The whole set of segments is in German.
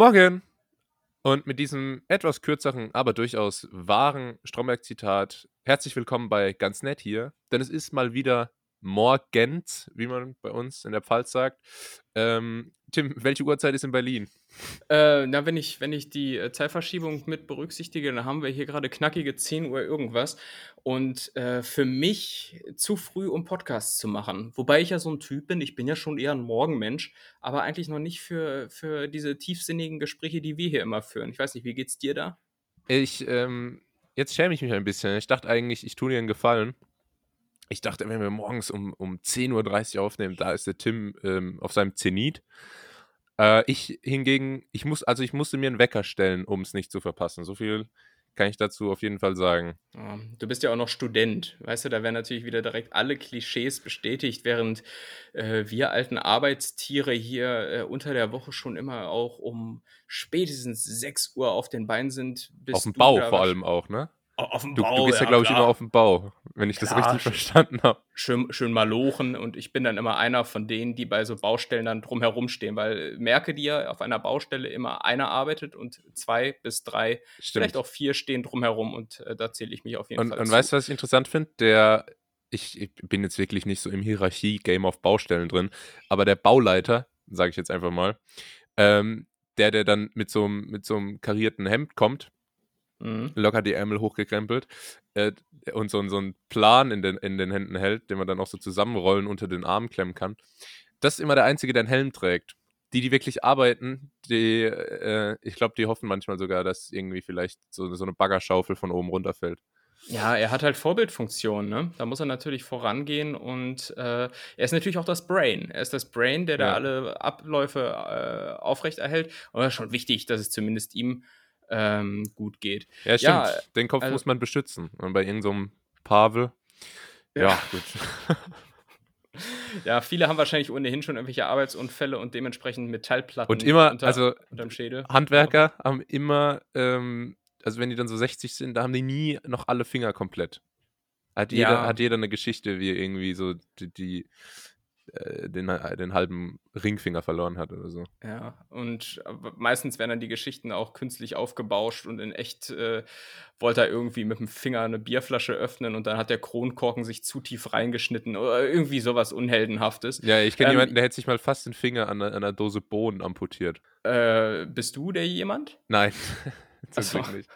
Morgen! Und mit diesem etwas kürzeren, aber durchaus wahren Stromberg-Zitat herzlich willkommen bei Ganz Nett hier, denn es ist mal wieder morgens, wie man bei uns in der Pfalz sagt. Ähm, Tim, welche Uhrzeit ist in Berlin? Äh, na, wenn ich, wenn ich die äh, Zeitverschiebung mit berücksichtige, dann haben wir hier gerade knackige 10 Uhr irgendwas. Und äh, für mich zu früh, um Podcasts zu machen. Wobei ich ja so ein Typ bin, ich bin ja schon eher ein Morgenmensch, aber eigentlich noch nicht für, für diese tiefsinnigen Gespräche, die wir hier immer führen. Ich weiß nicht, wie geht's dir da? Ich, ähm, jetzt schäme ich mich ein bisschen. Ich dachte eigentlich, ich tue dir einen Gefallen. Ich dachte, wenn wir morgens um, um 10.30 Uhr aufnehmen, da ist der Tim ähm, auf seinem Zenit. Äh, ich hingegen, ich muss, also ich musste mir einen Wecker stellen, um es nicht zu verpassen. So viel kann ich dazu auf jeden Fall sagen. Du bist ja auch noch Student, weißt du, da werden natürlich wieder direkt alle Klischees bestätigt, während äh, wir alten Arbeitstiere hier äh, unter der Woche schon immer auch um spätestens 6 Uhr auf den Beinen sind. auf dem Bau vor allem auch, ne? Auf dem Du, Bau, du gehst ja, ja, glaube ich, immer auf den Bau, wenn ich das Klar, richtig schön. verstanden habe. schön, schön malochen und ich bin dann immer einer von denen, die bei so Baustellen dann drumherum stehen, weil äh, merke dir, auf einer Baustelle immer einer arbeitet und zwei bis drei, vielleicht auch vier stehen drumherum und äh, da zähle ich mich auf jeden Und, Fall und zu. weißt du, was ich interessant finde? Der, ich, ich bin jetzt wirklich nicht so im Hierarchie-Game auf Baustellen drin, aber der Bauleiter, sage ich jetzt einfach mal, ähm, der, der dann mit so einem mit so einem karierten Hemd kommt, Mhm. locker die Ärmel hochgekrempelt äh, und so, so einen Plan in den, in den Händen hält, den man dann auch so zusammenrollen unter den Armen klemmen kann. Das ist immer der Einzige, der einen Helm trägt. Die, die wirklich arbeiten, die, äh, ich glaube, die hoffen manchmal sogar, dass irgendwie vielleicht so, so eine Baggerschaufel von oben runterfällt. Ja, er hat halt Vorbildfunktion, ne? Da muss er natürlich vorangehen und äh, er ist natürlich auch das Brain. Er ist das Brain, der da Ja. alle Abläufe äh, aufrechterhält. Und das ist schon wichtig, dass es zumindest ihm ähm, gut geht. Ja, stimmt. Ja, Den Kopf also- muss man beschützen. Und bei irgendeinem so Pavel, ja, Ja. gut. Ja, viele haben wahrscheinlich ohnehin schon irgendwelche Arbeitsunfälle und dementsprechend Metallplatten Und immer, unter, also unterm Schädel. Handwerker haben immer, ähm, also wenn die dann so 60 sind, da haben die nie noch alle Finger komplett. Hat jeder, Ja. hat jeder eine Geschichte, wie irgendwie so die, die den, den halben Ringfinger verloren hat oder so. Ja, und äh, meistens werden dann die Geschichten auch künstlich aufgebauscht und in echt äh, wollte er irgendwie mit dem Finger eine Bierflasche öffnen und dann hat der Kronkorken sich zu tief reingeschnitten oder irgendwie sowas Unheldenhaftes. Ja, ich kenne Ähm, jemanden, der hätte sich mal fast den Finger an, einer- an einer Dose Bohnen amputiert. Äh, bist du der jemand? Nein, zum. Glück nicht.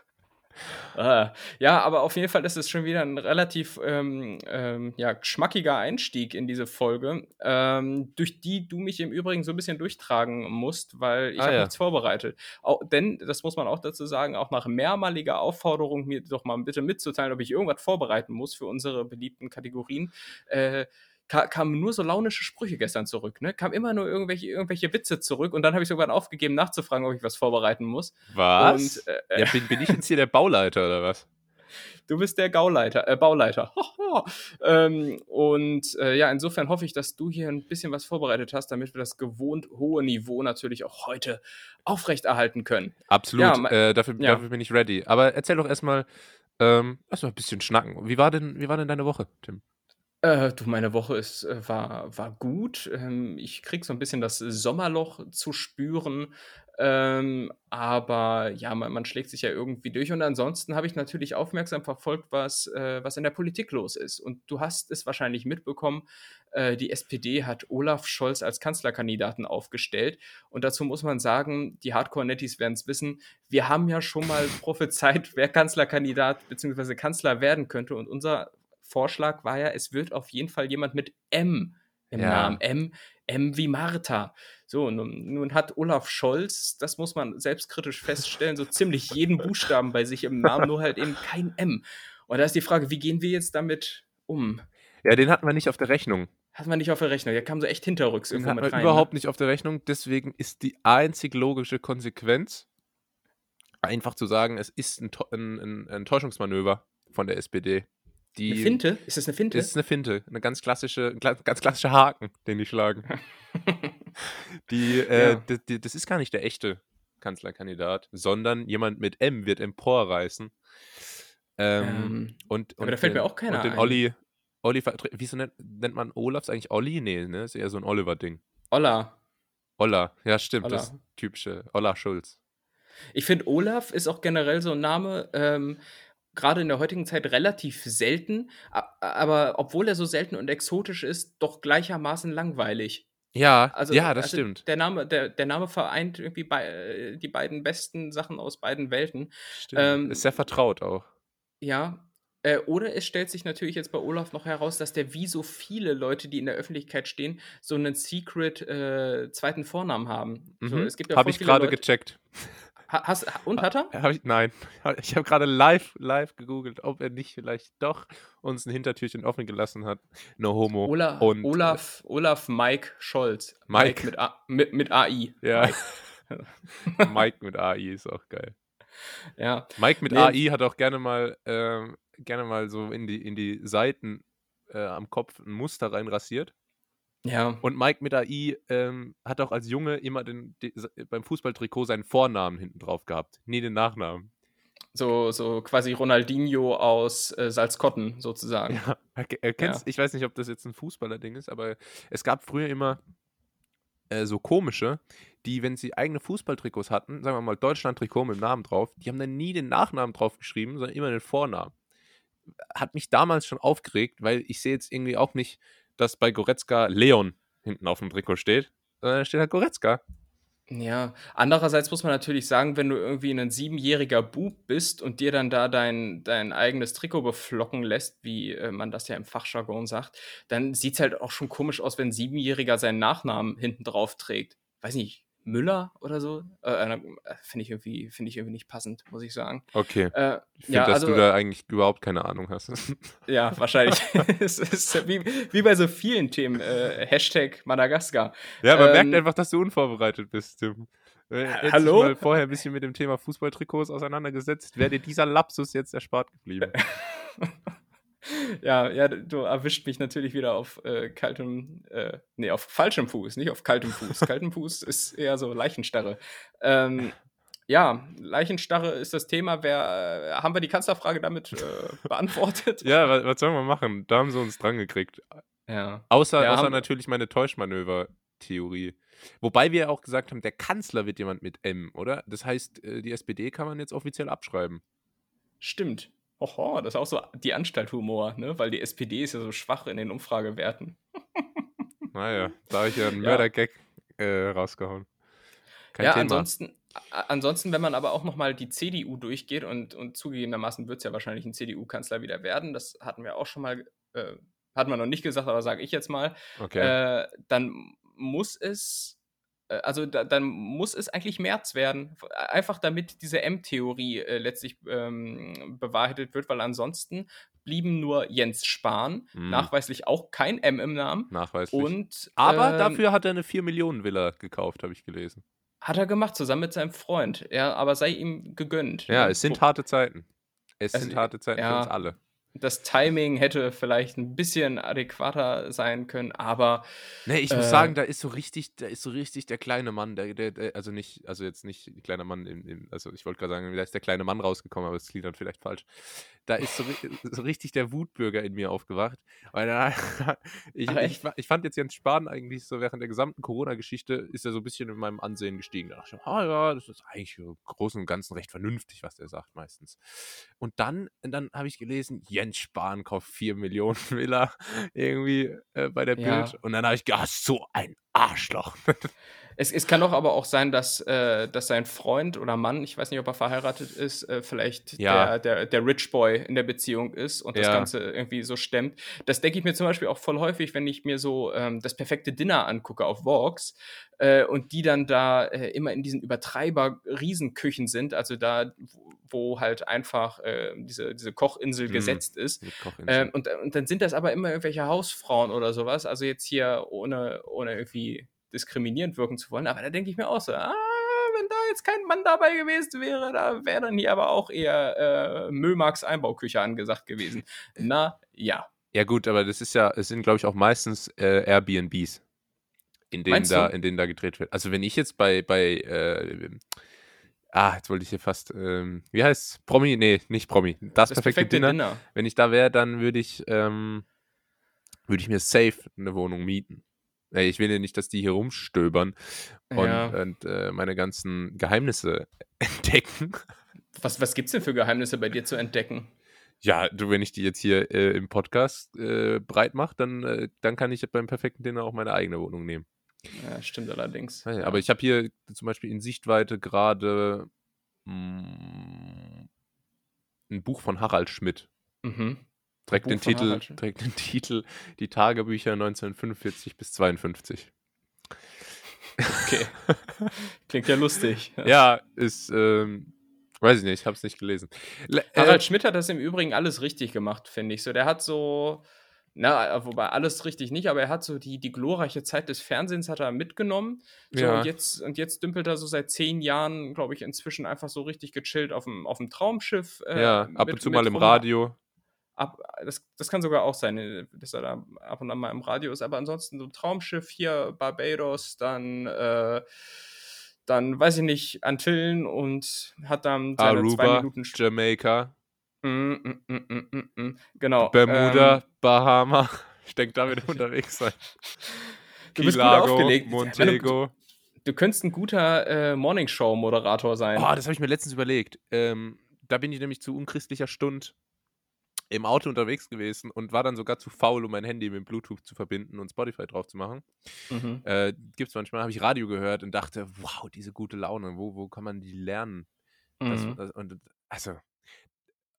Ah, ja, aber auf jeden Fall ist es schon wieder ein relativ ähm, ähm, ja, geschmackiger Einstieg in diese Folge, ähm, durch die du mich im Übrigen so ein bisschen durchtragen musst, weil ich Ah, habe ja. nichts vorbereitet. Auch, denn, das muss man auch dazu sagen, auch nach mehrmaliger Aufforderung, mir doch mal bitte mitzuteilen, ob ich irgendwas vorbereiten muss für unsere beliebten Kategorien, äh, ka kamen nur so launische Sprüche gestern zurück. Ne? Kam immer nur irgendwelche, irgendwelche Witze zurück und dann habe ich sogar aufgegeben, nachzufragen, ob ich was vorbereiten muss. Was? Und, äh, ja, bin, bin ich jetzt hier der Bauleiter oder was? Du bist der Gauleiter, äh, Bauleiter. ähm, und äh, ja, insofern hoffe ich, dass du hier ein bisschen was vorbereitet hast, damit wir das gewohnt hohe Niveau natürlich auch heute aufrechterhalten können. Absolut, Ja, äh, dafür, ja. dafür bin ich ready. Aber erzähl doch erstmal, ähm, lass mal ein bisschen schnacken. Wie war denn, wie war denn deine Woche, Tim? Äh, du, meine Woche ist, äh, war, war gut. Ähm, ich krieg so ein bisschen das Sommerloch zu spüren. Ähm, aber ja, man, man schlägt sich ja irgendwie durch. Und ansonsten habe ich natürlich aufmerksam verfolgt, was, äh, was in der Politik los ist. Und du hast es wahrscheinlich mitbekommen, äh, die SPD hat Olaf Scholz als Kanzlerkandidaten aufgestellt. Und dazu muss man sagen, die Hardcore-Netties werden es wissen, wir haben ja schon mal prophezeit, wer Kanzlerkandidat bzw. Kanzler werden könnte. Und unser Vorschlag war ja, es wird auf jeden Fall jemand mit M im Ja. Namen. M, M wie Martha. So, nun, nun hat Olaf Scholz, das muss man selbstkritisch feststellen, so ziemlich jeden Buchstaben bei sich im Namen, nur halt eben kein M. Und da ist die Frage, wie gehen wir jetzt damit um? Ja, den hatten wir nicht auf der Rechnung. Hat man nicht auf der Rechnung. Der kam so echt hinterrücks Den irgendwo hatten mit wir rein. überhaupt ne? nicht auf der Rechnung. Deswegen ist die einzig logische Konsequenz, einfach zu sagen, es ist ein, ein, ein Täuschungsmanöver von der SPD. Die Eine Finte? Ist das eine Finte? ist eine Finte, eine ganz klassische, ein ganz klassischer Haken, den die schlagen. Die, äh, Ja. d- d- das ist gar nicht der echte Kanzlerkandidat, sondern jemand mit M wird emporreißen. Ähm, Ähm, und, aber und da fällt mir den- auch keiner Und den ein. Olli, Olli wieso nennt, nennt man Olafs eigentlich Olli? Nee, ne? Ist eher so ein Oliver-Ding. Olla. Olla, ja, stimmt. Olla. Das typische Olla Schulz. Ich finde, Olaf ist auch generell so ein Name, ähm, gerade in der heutigen Zeit relativ selten, aber obwohl er so selten und exotisch ist, doch gleichermaßen langweilig. Ja, also, ja, das also stimmt. Der Name, der, der Name vereint irgendwie bei, äh, die beiden besten Sachen aus beiden Welten. Stimmt. Ähm, ist sehr vertraut auch. Ja. Äh, oder es stellt sich natürlich jetzt bei Olaf noch heraus, dass der wie so viele Leute, die in der Öffentlichkeit stehen, so einen Secret äh, zweiten Vornamen haben. Mhm. So, es gibt ja Habe ich gerade gecheckt. Hast, und hat er? Hab ich, nein. Ich habe gerade live, live gegoogelt, ob er nicht vielleicht doch uns ein Hintertürchen offen gelassen hat. No homo. Ola, und, Olaf, Olaf Mike Scholz. Mike. Mike mit, A, mit, mit AI. Ja. Mike. Mike mit AI ist auch geil. Ja. Mike mit nee. AI hat auch gerne mal, äh, gerne mal so in die, in die Seiten äh, am Kopf ein Muster reinrasiert. Ja. Und Mike mit AI ähm, hat auch als Junge immer den, den, beim Fußballtrikot seinen Vornamen hinten drauf gehabt, nie den Nachnamen. So, so quasi Ronaldinho aus äh, Salzkotten sozusagen. Ja, erkennst, ja. ich weiß nicht, ob das jetzt ein Fußballer-Ding ist, aber es gab früher immer äh, so komische, die, wenn sie eigene Fußballtrikots hatten, sagen wir mal Deutschland-Trikot mit dem Namen drauf, die haben dann nie den Nachnamen drauf geschrieben, sondern immer den Vornamen. Hat mich damals schon aufgeregt, weil ich sehe jetzt irgendwie auch nicht dass bei Goretzka Leon hinten auf dem Trikot steht, sondern da steht halt Goretzka. Ja, andererseits muss man natürlich sagen, wenn du irgendwie ein siebenjähriger Bub bist und dir dann da dein, dein eigenes Trikot beflocken lässt, wie äh, man das ja im Fachjargon sagt, dann sieht es halt auch schon komisch aus, wenn ein Siebenjähriger seinen Nachnamen hinten drauf trägt. Weiß nicht, Müller oder so. Äh, äh, finde ich, irgendwie, find ich irgendwie nicht passend, muss ich sagen. Okay. Äh, ich finde, ja, dass also, du da eigentlich überhaupt keine Ahnung hast. ja, wahrscheinlich. es ist wie, wie bei so vielen Themen. Äh, Hashtag Madagaskar. Ja, man ähm, merkt einfach, dass du unvorbereitet bist, Tim. Äh, Hallo? mal vorher ein bisschen mit dem Thema Fußballtrikots auseinandergesetzt, wäre dir dieser Lapsus jetzt erspart geblieben. ja, ja, du erwischt mich natürlich wieder auf äh, kaltem, äh, nee, auf falschem Fuß, nicht auf kaltem Fuß. kaltem Fuß ist eher so Leichenstarre. Ähm, ja, Leichenstarre ist das Thema. Wer, äh, haben wir die Kanzlerfrage damit äh, beantwortet? ja, was, was, sollen wir machen? Da haben sie uns dran gekriegt. Ja. Außer, ja, außer natürlich meine Täuschmanöver-Theorie. Wobei wir auch gesagt haben, der Kanzler wird jemand mit M, oder? Das heißt, äh, die SPD kann man jetzt offiziell abschreiben. Stimmt. Oho, das ist auch so die Anstalthumor, ne? Weil die SPD ist ja so schwach in den Umfragewerten. naja, da habe ich ja einen ja. Mörder-Gag äh, rausgehauen. Kein ja, Thema. ansonsten, ansonsten, wenn man aber auch nochmal die CDU durchgeht und, und zugegebenermaßen wird es ja wahrscheinlich ein CDU-Kanzler wieder werden, das hatten wir auch schon mal, äh, hat man noch nicht gesagt, aber sage ich jetzt mal, okay. äh, dann muss es also da, dann muss es eigentlich März werden. Einfach damit diese M-Theorie äh, letztlich ähm, bewahrheitet wird, weil ansonsten blieben nur Jens Spahn, mhm. nachweislich auch kein M im Namen. Nachweislich. Und, Aber ähm, dafür hat er eine 4-Millionen-Villa gekauft, habe ich gelesen. Hat er gemacht, zusammen mit seinem Freund. Ja, aber sei ihm gegönnt. Ja, es sind harte Zeiten. Es also, sind harte Zeiten ja, für uns alle das Timing hätte vielleicht ein bisschen adäquater sein können, aber. Nee, ich muss äh, sagen, da ist so richtig, da ist so richtig der kleine Mann, der, der, der also nicht, also jetzt nicht der kleine Mann im, im also ich wollte gerade sagen, da ist der kleine Mann rausgekommen, aber das klingt dann vielleicht falsch. Da ist so, so richtig der Wutbürger in mir aufgewacht. Weil da, ich, ich, ich, fand jetzt Jens Spahn eigentlich so während der gesamten Corona-Geschichte ist er so ein bisschen in meinem Ansehen gestiegen. Da dachte ich, ah ja, das ist eigentlich im Großen und Ganzen recht vernünftig, was der sagt meistens. Und dann, dann habe ich gelesen, Jens Jens Spahn kauft 4 Millionen Villa irgendwie äh, bei der Bild. Ja. Und dann habe ich gedacht, so ein Arschloch. Es, es kann doch aber auch sein, dass, äh, dass sein Freund oder Mann, ich weiß nicht, ob er verheiratet ist, äh, vielleicht ja. der, der, der Rich Boy in der Beziehung ist und das ja. Ganze irgendwie so stemmt. Das denke ich mir zum Beispiel auch voll häufig, wenn ich mir so ähm, das perfekte Dinner angucke auf Vox äh, und die dann da äh, immer in diesen Übertreiber-Riesenküchen sind, also da, wo halt einfach äh, diese, diese Kochinsel mhm. gesetzt ist. Ähm, und, und dann sind das aber immer irgendwelche Hausfrauen oder sowas, also jetzt hier ohne, ohne irgendwie diskriminierend wirken zu wollen. Aber da denke ich mir auch so, ah, wenn da jetzt kein Mann dabei gewesen wäre, da wäre dann hier aber auch eher äh, Mömarks Einbauküche angesagt gewesen. Na ja. Ja gut, aber das ist ja, es sind glaube ich auch meistens äh, Airbnbs, in denen da, in denen da gedreht wird. Also wenn ich jetzt bei bei äh, Ah, jetzt wollte ich hier fast, ähm, wie heißt es? Promi? Nee, nicht Promi. Das, das perfekte, perfekte Dinner. Dinner. Wenn ich da wäre, dann würde ich, ähm, würde ich mir safe eine Wohnung mieten ich will ja nicht, dass die hier rumstöbern und, Ja. und äh, meine ganzen Geheimnisse entdecken. Was, was gibt's denn für Geheimnisse bei dir zu entdecken? Ja, du, wenn ich die jetzt hier äh, im Podcast äh, breit mache, dann, äh, dann kann ich beim perfekten Dinner auch meine eigene Wohnung nehmen. Ja, stimmt allerdings. Ja, Aber ich habe hier zum Beispiel in Sichtweite gerade mm, ein Buch von Harald Schmidt. Mhm. Trägt den, Titel, trägt den Titel Die Tagebücher 1945 bis 52. Okay. Klingt ja lustig. Ja, ist, ähm, weiß ich nicht, ich habe es nicht gelesen. Le Harald äh, Schmidt hat das im Übrigen alles richtig gemacht, finde ich. So, der hat so, na, wobei alles richtig nicht, aber er hat so die, die glorreiche Zeit des Fernsehens hat er mitgenommen. So, Ja. und, jetzt, und jetzt dümpelt er so seit zehn Jahren, glaube ich, inzwischen einfach so richtig gechillt auf dem, auf dem Traumschiff. äh, ja, ab mit- und zu mal im. Radio. Ab, das, das kann sogar auch sein, dass er da ab und an mal im Radio ist, aber ansonsten so Traumschiff hier, Barbados, dann, äh, dann weiß ich nicht, Antillen und hat dann seine zwei Aruba, Minuten Sp- Jamaica, Mm, mm, mm, mm, mm, mm. Genau. Bermuda, Ähm, Bahama. Ich denke, da wird er unterwegs sein. Du bist gut aufgelegt. Montego. du könntest ein guter äh, Morningshow-Moderator sein. Oh, das habe ich mir letztens überlegt. Ähm, da bin ich nämlich zu unchristlicher Stunde im Auto unterwegs gewesen und war dann sogar zu faul, um mein Handy mit Bluetooth zu verbinden und Spotify drauf zu machen. Mhm. Äh, Gibt es manchmal, habe ich Radio gehört und dachte, wow, diese gute Laune, wo, wo kann man die lernen? Das, Mhm. das, und, also,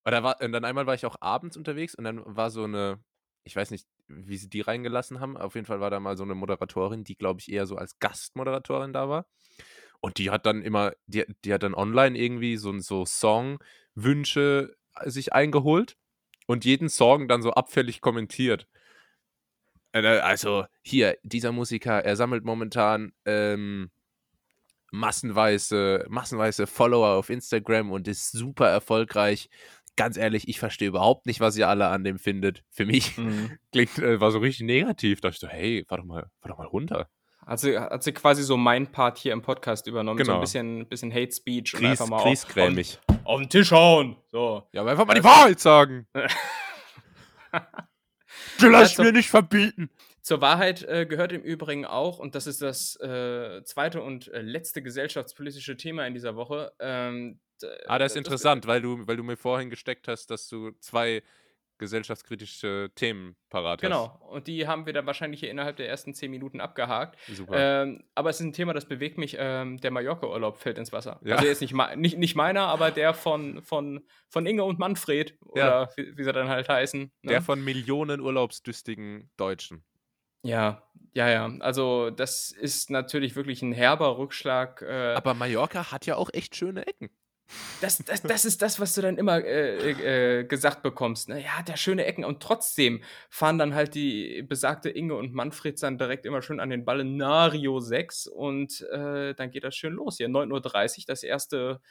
oder war, und dann einmal war ich auch abends unterwegs und dann war so eine, ich weiß nicht, wie sie die reingelassen haben. Auf jeden Fall war da mal so eine Moderatorin, die, glaube ich, eher so als Gastmoderatorin da war. Und die hat dann immer, die, die hat dann online irgendwie so, so Songwünsche sich eingeholt und jeden Song dann so abfällig kommentiert. Äh, Also hier, dieser Musiker, er sammelt momentan ähm, massenweise, massenweise Follower auf Instagram und ist super erfolgreich. Ganz ehrlich, ich verstehe überhaupt nicht, was ihr alle an dem findet. Für mich Mhm. klingt, äh, war so richtig negativ. Da dachte ich so, hey, fahr doch mal, fahr doch mal runter. Hat, sie, hat sie quasi so mein Part hier im Podcast übernommen. So Genau. ein bisschen, bisschen Hate Speech und Grieß, einfach mal auf, griesgrämig. Auf, den Tisch hauen. So. Ja, aber einfach mal die Wahrheit sagen. Du lässt mir nicht verbieten. Zur Wahrheit äh, gehört im Übrigen auch, und das ist das äh, zweite und äh, letzte gesellschaftspolitische Thema in dieser Woche. Ähm, Ah, das ist interessant, weil du, weil du mir vorhin gesteckt hast, dass du zwei gesellschaftskritische Themen parat Genau, und die haben wir dann wahrscheinlich hier innerhalb der ersten zehn Minuten abgehakt. hast. Super. Ähm, aber es ist ein Thema, das bewegt mich. Ähm, der Mallorca-Urlaub fällt ins Wasser. Ja. Also jetzt nicht, nicht, nicht meiner, aber der von, von, von Inge und Manfred. Ja. Oder wie, wie sie dann halt heißen. Ne? Der von Millionen urlaubsdüstigen Deutschen. ja, ja, ja. Also das ist natürlich wirklich ein herber Rückschlag. Äh, Aber Mallorca hat ja auch echt schöne Ecken. Das, das, das ist das, was du dann immer äh, äh, gesagt bekommst. Ne? Ja, der schöne Ecken. Und trotzdem fahren dann halt die besagte Inge und Manfred dann direkt immer schön an den Balneario 6 und äh, dann geht das schön los. Hier 9.30 Uhr, das erste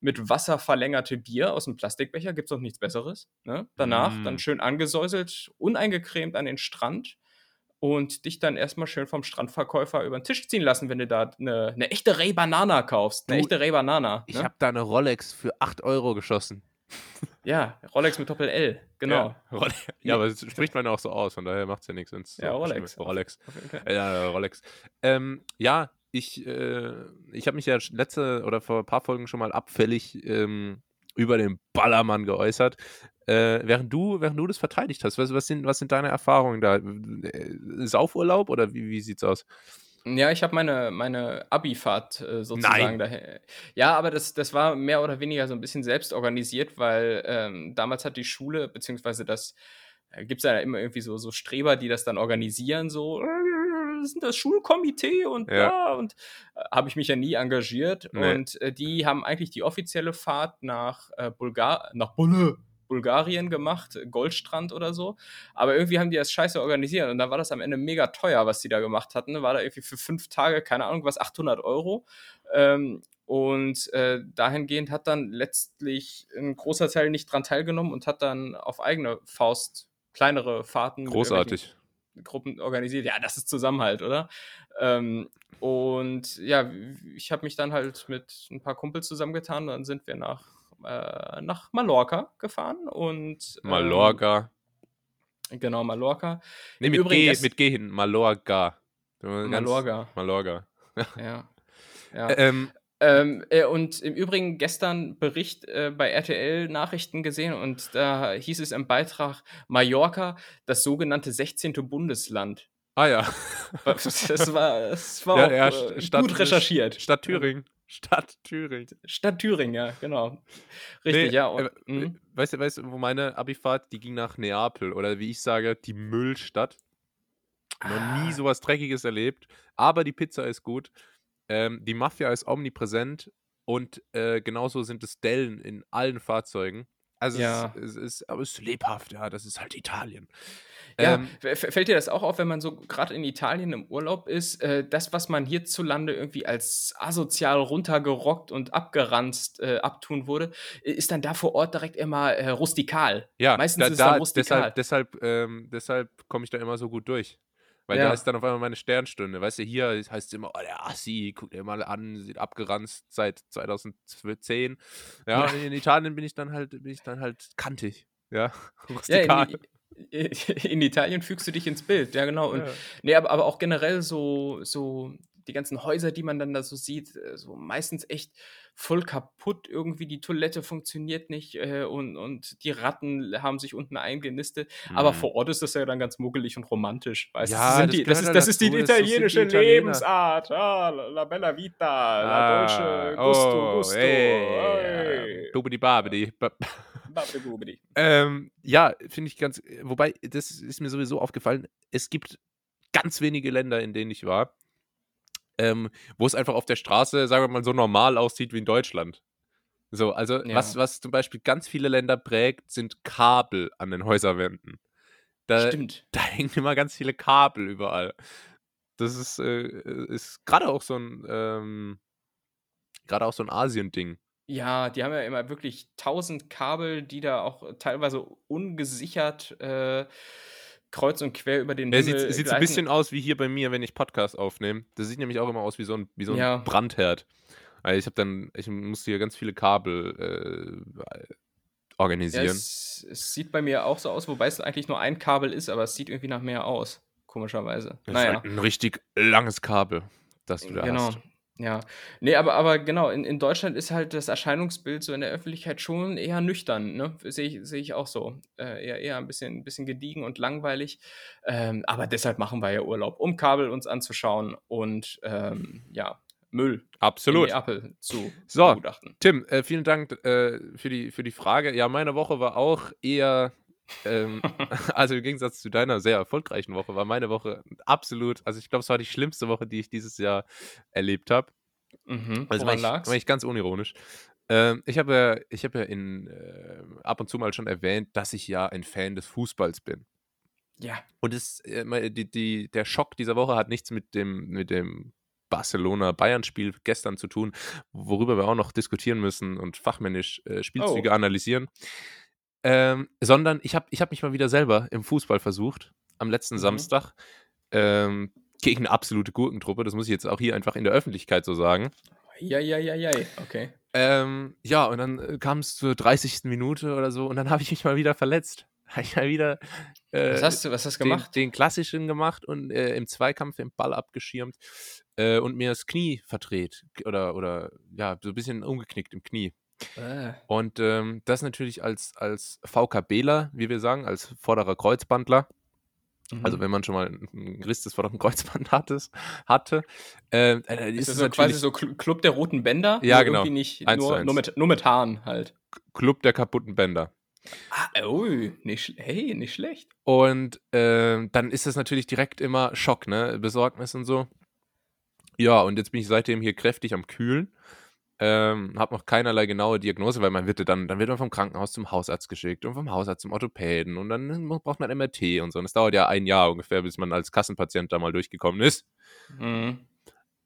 mit Wasser verlängerte Bier aus dem Plastikbecher. Gibt es doch nichts Besseres. Ne? Danach Mm. dann schön angesäuselt, uneingecremt an den Strand und dich dann erstmal schön vom Strandverkäufer über den Tisch ziehen lassen, wenn du da eine, eine echte Ray Banana kaufst. Eine Du, echte Ray Banana. Ich ne? habe da eine Rolex für 8 Euro geschossen. Ja, Rolex mit Doppel-L, genau. Ja, Role ja aber das spricht man ja auch so aus, von daher macht es ja nichts. Ja, Rolex. Rolex. Ja, Rolex. Ähm, ja, ich, äh, ich habe mich ja letzte oder vor ein paar Folgen schon mal abfällig ähm, über den Ballermann geäußert. Äh, während, du, während du das verteidigt hast, was, was, sind, was sind deine Erfahrungen da? Äh, Saufurlaub oder wie, wie sieht's aus? Ja, ich habe meine, meine Abi-Fahrt äh, sozusagen Nein. daher. Ja, aber das, das war mehr oder weniger so ein bisschen selbst organisiert, weil ähm, damals hat die Schule, beziehungsweise das äh, gibt es ja immer irgendwie so, so Streber, die das dann organisieren, so, äh, sind das Schulkomitee und Ja. ja, und äh, habe ich mich ja nie engagiert. Nee. Und äh, die haben eigentlich die offizielle Fahrt nach Bulgar nach Bulle. Bulgarien gemacht, Goldstrand oder so. Aber irgendwie haben die das scheiße organisiert und dann war das am Ende mega teuer, was die da gemacht hatten. War da irgendwie für fünf Tage, keine Ahnung was, 800 Euro. Ähm, und äh, dahingehend hat dann letztlich ein großer Teil nicht dran teilgenommen und hat dann auf eigene Faust kleinere Fahrten Großartig. Gruppen organisiert. Ja, das ist Zusammenhalt, oder? Ähm, und ja, ich habe mich dann halt mit ein paar Kumpels zusammengetan und dann sind wir nach, äh, nach Mallorca gefahren und ähm, Mallorca. Genau, Mallorca. Nee, mit Übrigen G, mit G hin. Mallorca. Ganz, Malorga. Malorga. Ja. ja. Ähm, Ähm, äh, und im Übrigen gestern Bericht äh, bei RTL Nachrichten gesehen und da hieß es im Beitrag Mallorca, das sogenannte 16. Bundesland. ah ja. Das war, das war Ja, auch ja, äh, Stadt- gut recherchiert. Stadt Thüringen. Stadt Thüringen. Stadt Thüringen, ja, genau. Richtig, Nee, ja. Und, äh, mhm. Weißt du, weißt du, wo meine Abifahrt, die ging nach Neapel oder wie ich sage, die Müllstadt. Noch nie Ah. sowas Dreckiges erlebt, aber die Pizza ist gut. Ähm, die Mafia ist omnipräsent und äh, genauso sind es Dellen in allen Fahrzeugen. Also Ja. es, ist, es ist, aber es ist lebhaft, ja, das ist halt Italien. Ja, Ähm, fällt dir das auch auf, wenn man so gerade in Italien im Urlaub ist, äh, das, was man hierzulande irgendwie als asozial runtergerockt und abgeranzt äh, abtun wurde, ist dann da vor Ort direkt immer äh, rustikal. ja, Meistens da, ist es da, dann rustikal. deshalb, deshalb, ähm, deshalb komme ich da immer so gut durch. Weil Ja. da ist dann auf einmal meine Sternstunde. Weißt du, hier heißt es immer, oh, der Assi, guck dir mal an, sieht abgeranzt seit 2010. Ja, Ja. in Italien bin ich dann halt, bin ich dann halt kantig. Ja, Ja, rustikal. in, in Italien fügst du dich ins Bild, ja genau. Und, Ja. Nee, aber, aber auch generell so, so die ganzen Häuser, die man dann da so sieht, äh, so meistens echt voll kaputt. Irgendwie die Toilette funktioniert nicht äh, und, und die Ratten haben sich unten eingenistet. Aber Mhm. vor Ort ist das ja dann ganz muggelig und romantisch. Weißt? Ja, das, sind das die, das, ist, halt das ist die das sind die italienische. Lebensart. Ah, la, la bella vita, la dolce gusto, oh, gusto. ey, Ey. Dubidi babidi. Ähm, ja, finde ich ganz, wobei, das ist mir sowieso aufgefallen, es gibt ganz wenige Länder, in denen ich war, ähm, wo es einfach auf der Straße, sagen wir mal, so normal aussieht wie in Deutschland. So, also Ja. was, was zum Beispiel ganz viele Länder prägt, sind Kabel an den Häuserwänden. Da, Stimmt. da hängen immer ganz viele Kabel überall. Das ist, äh, ist gerade auch so ein, ähm, gerade auch so ein Asien-Ding. Ja, die haben ja immer wirklich tausend Kabel, die da auch teilweise ungesichert äh, kreuz und quer über den Ja, Himmel sieht, sieht so ein bisschen aus wie hier bei mir, wenn ich Podcast aufnehme. Das sieht nämlich auch immer aus wie so ein, wie so ein Ja. Brandherd. Also ich habe dann, ich musste hier ganz viele Kabel äh, Ja, organisieren. es, es sieht bei mir auch so aus, wobei es eigentlich nur ein Kabel ist, aber es sieht irgendwie nach mehr aus, komischerweise. Das ist Naja, halt ein richtig langes Kabel, das du da genau. hast. Ja, nee, aber, aber genau, in, in Deutschland ist halt das Erscheinungsbild so in der Öffentlichkeit schon eher nüchtern, ne? Sehe ich, sehe ich auch so. Äh, eher, eher ein bisschen, ein bisschen gediegen und langweilig. Ähm, aber deshalb machen wir ja Urlaub, um Kabel uns anzuschauen und ähm, ja, Müll Absolut. Neapel zu So. Tim, äh, vielen Dank äh, für, die, für die Frage. Ja, meine Woche war auch eher, ähm, also im Gegensatz zu deiner sehr erfolgreichen Woche, war meine Woche absolut, also ich glaube, es war die schlimmste Woche, die ich dieses Jahr erlebt habe. Mhm. Also war ich, war ich ganz unironisch. Ähm, ich habe ja, ich habe ja in, äh, ab und zu mal schon erwähnt, dass ich ja ein Fan des Fußballs bin. Ja, Und es, äh, me- die, die, der Schock dieser Woche hat nichts mit dem, mit dem Barcelona-Bayern-Spiel gestern zu tun, worüber wir auch noch diskutieren müssen und fachmännisch äh, Spielzüge Oh. analysieren. Ähm, sondern ich habe ich hab mich mal wieder selber im Fußball versucht, am letzten Mhm. Samstag, ähm, gegen eine absolute Gurkentruppe. Das muss ich jetzt auch hier einfach in der Öffentlichkeit so sagen. ja, ja, ja, ja, okay. Ähm, ja, und dann kam es zur 30. Minute oder so und dann habe ich mich mal wieder verletzt. Habe ich mal wieder äh, Was hast du, was hast du den, gemacht? den klassischen gemacht und äh, im Zweikampf den Ball abgeschirmt äh, und mir das Knie verdreht oder, oder ja, so ein bisschen umgeknickt im Knie. Äh, Und ähm, das natürlich als, als VKBler, wie wir sagen, als vorderer Kreuzbandler, also mhm. wenn man schon mal einen Riss des vorderen Kreuzband hattes, hatte, äh, äh, ist, ist es das so quasi so Cl- Club der roten Bänder? Ja, genau. Irgendwie nicht, Eins nur, nur, mit, nur mit Haaren halt. Club der kaputten Bänder. Ah, oh, nicht, hey, nicht schlecht. Und ähm, dann ist das natürlich direkt immer Schock, ne? Besorgnis und so. Ja, und jetzt bin ich seitdem hier kräftig am Kühlen. Ähm, habe noch keinerlei genaue Diagnose, weil man wird ja dann, dann wird man vom Krankenhaus zum Hausarzt geschickt und vom Hausarzt zum Orthopäden und dann braucht man MRT und so. Und es dauert ja ein Jahr ungefähr, bis man als Kassenpatient da mal durchgekommen ist. Mhm.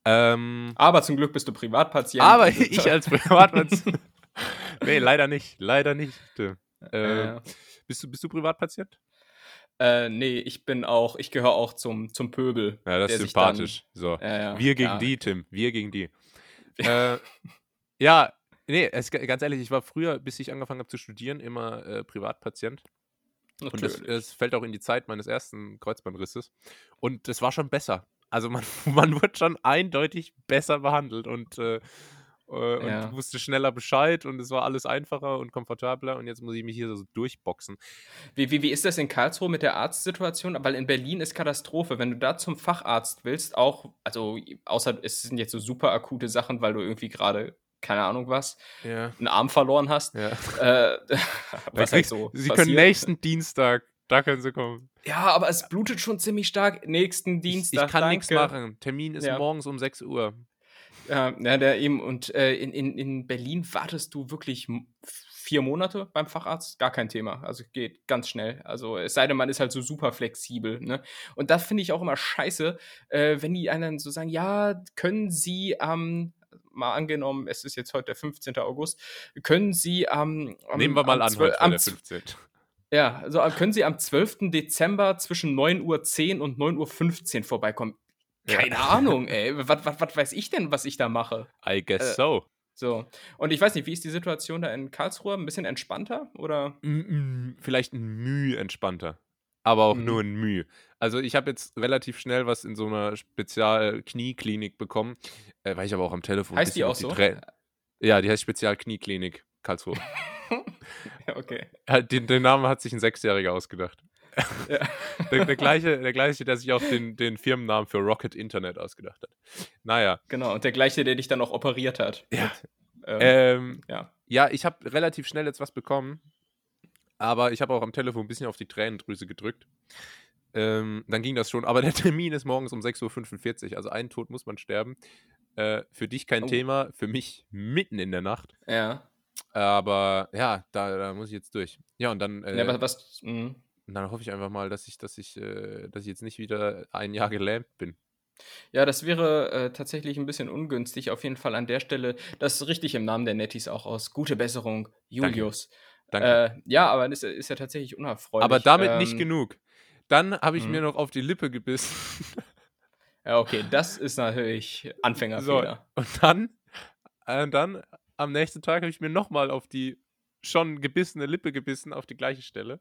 Ähm, Aber zum Glück bist du Privatpatient. aber ich als Privatpatient. nee, leider nicht. Leider nicht. Äh, äh, bist, du, bist du Privatpatient? äh, nee, ich bin auch, ich gehöre auch zum, zum Pöbel. Ja, das ist sich dann- sympathisch. so. Ja, Wir gegen ja. die, Tim. Wir gegen die. äh, ja, nee, es, ganz ehrlich, ich war früher, bis ich angefangen habe zu studieren, immer äh, Privatpatient. Und das, Natürlich. das fällt auch in die Zeit meines ersten Kreuzbandrisses. Und das war schon besser. also man, man wird schon eindeutig besser behandelt und, äh, äh, und Ja. wusste schneller Bescheid und es war alles einfacher und komfortabler und jetzt muss ich mich hier so durchboxen. Wie, wie, wie ist das in Karlsruhe mit der Arztsituation? Weil in Berlin ist Katastrophe. Wenn du da zum Facharzt willst, auch, also außer es sind jetzt so super akute Sachen, weil du irgendwie gerade, keine Ahnung was, Ja. einen Arm verloren hast. ja. Äh, was halt so Sie können passiert. nächsten Dienstag, da können Sie kommen. Ja, aber es blutet schon ziemlich stark. Nächsten Ich, Dienstag. ich kann nichts machen. Termin ist Ja. morgens um 6 Uhr. Ja, ja, der eben. Und äh, in, in, in Berlin wartest du wirklich vier Monate beim Facharzt. Gar kein Thema. Also geht ganz schnell. Also es sei denn, man ist halt so super flexibel. Ne? Und das finde ich auch immer scheiße, äh, wenn die einen so sagen, ja, können Sie am, mal angenommen, es ist jetzt heute der 15. August, können Sie am. am Nehmen wir mal am an, heute am der zw- 15. Ja, also äh, können Sie am 12. Dezember zwischen 9.10 Uhr und 9.15 Uhr vorbeikommen? Ja. Keine Ahnung, ey. Was, was, was weiß ich denn, was ich da mache? I guess Äh, so. So. Und ich weiß nicht, wie ist die Situation da in Karlsruhe? Ein bisschen entspannter? Oder? Mm, mm, Vielleicht ein Mühe entspannter. Aber auch Mhm. nur ein Mühe. Also ich habe jetzt relativ schnell was in so einer Spezial-Knieklinik bekommen, äh, weil ich aber auch am Telefon Heißt die auch so? Trä- ja, die heißt Spezial-Knieklinik Karlsruhe. Ja, okay. Den, den Namen hat sich ein Sechsjähriger ausgedacht. Ja. Der, der, gleiche, der gleiche, der sich auch den, den Firmennamen für Rocket Internet ausgedacht hat. Naja. Genau. Und der gleiche, der dich dann auch operiert hat. Ja. Mit, ähm, Ähm, ja. ja, ich habe relativ schnell jetzt was bekommen, aber ich habe auch am Telefon ein bisschen auf die Tränendrüse gedrückt. Ähm, dann ging das schon, aber der Termin ist morgens um 6.45 Uhr, also einen Tod muss man sterben. Äh, für dich kein Oh. Thema, für mich mitten in der Nacht. Ja. Aber ja, da, da muss ich jetzt durch. Ja, und dann, äh, ja was, was, mh. Und dann hoffe ich einfach mal, dass ich, dass ich, äh, dass ich jetzt nicht wieder ein Jahr gelähmt bin. ja, das wäre äh, tatsächlich ein bisschen ungünstig. Auf jeden Fall an der Stelle. Das ist richtig im Namen der Nettis auch aus. Gute Besserung, Julius. Danke. Äh, ja, aber das ist, ja tatsächlich unerfreulich. aber damit nicht Ähm, genug. Dann habe ich mhm. mir noch auf die Lippe gebissen. Ja, okay, das ist natürlich Anfängerfehler. Und dann, äh, dann am nächsten Tag habe ich mir nochmal auf die schon gebissene Lippe gebissen, auf die gleiche Stelle.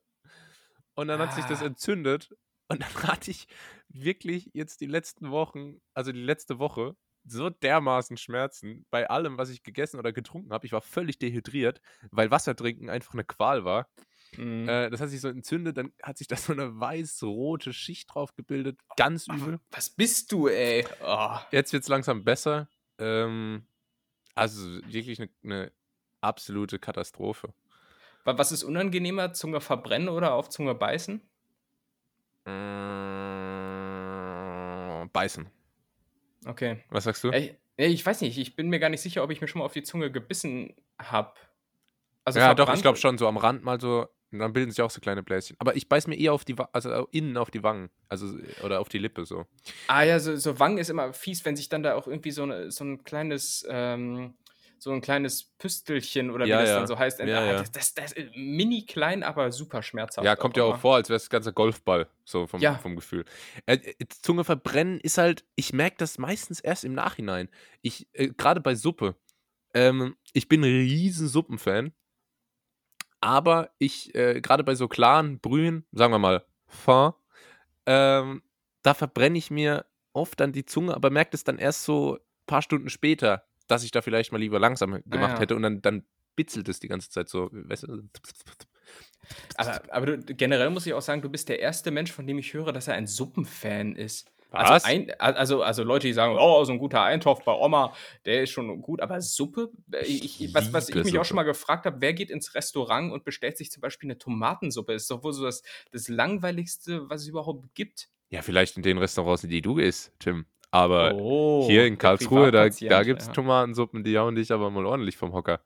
Und dann hat sich das Ah. entzündet. Und dann hatte ich wirklich jetzt die letzten Wochen, also die letzte Woche, so dermaßen Schmerzen bei allem, was ich gegessen oder getrunken habe. Ich war völlig dehydriert, weil Wasser trinken einfach eine Qual war. Mhm. Äh, das hat sich so entzündet, dann hat sich da so eine weiß-rote Schicht drauf gebildet. Ganz übel. Was bist du, ey? Oh. Jetzt wird es langsam besser. Ähm, also wirklich eine, eine absolute Katastrophe. Wa- Was ist unangenehmer, Zunge verbrennen oder auf Zunge beißen? Mm, beißen. Okay. Was sagst du? Ey, ey, ich weiß nicht, ich bin mir gar nicht sicher, ob ich mir schon mal auf die Zunge gebissen habe. Also ja, doch, ich verbrannt- glaube schon, so am Rand mal so. Dann bilden sich auch so kleine Bläschen. Aber ich beiß mir eher auf die, also innen auf die Wangen. Also, oder auf die Lippe so. Ah ja, so, so Wangen ist immer fies, wenn sich dann da auch irgendwie so, eine, so ein kleines, ähm, so ein kleines Püstelchen oder Ja, wie das ja. dann so heißt. Ja, ah. Das, das, das ist mini klein, aber super schmerzhaft. Ja, kommt ja auch vor, als wäre es das ganze Golfball, so vom, vom Gefühl. Äh, äh, Zunge verbrennen ist halt, ich merke das meistens erst im Nachhinein. Ich, äh, gerade bei Suppe. Ähm, ich bin ein riesen Suppenfan. Aber ich, äh, gerade bei so klaren Brühen, sagen wir mal, Fin, ähm, da verbrenne ich mir oft dann die Zunge, aber merke es dann erst so ein paar Stunden später, dass ich da vielleicht mal lieber langsam gemacht ja. hätte und dann, dann bitzelt es die ganze Zeit so. Weißt du? Aber, aber du, generell muss ich auch sagen, du bist der erste Mensch, von dem ich höre, dass er ein Suppenfan ist. Was? Also, ein, also, also Leute, die sagen, oh, so ein guter Eintopf bei Oma, der ist schon gut, aber Suppe? Äh, Ich, ich, was, was ich mich auch Suppe. schon mal gefragt habe, wer geht ins Restaurant und bestellt sich zum Beispiel eine Tomatensuppe? ist doch wohl so das, das Langweiligste, was es überhaupt gibt. Ja, vielleicht in den Restaurants, in die du gehst, Tim. Aber Oh, hier in Karlsruhe, da, da gibt es ja. Tomatensuppen, die hauen dich aber mal ordentlich vom Hocker.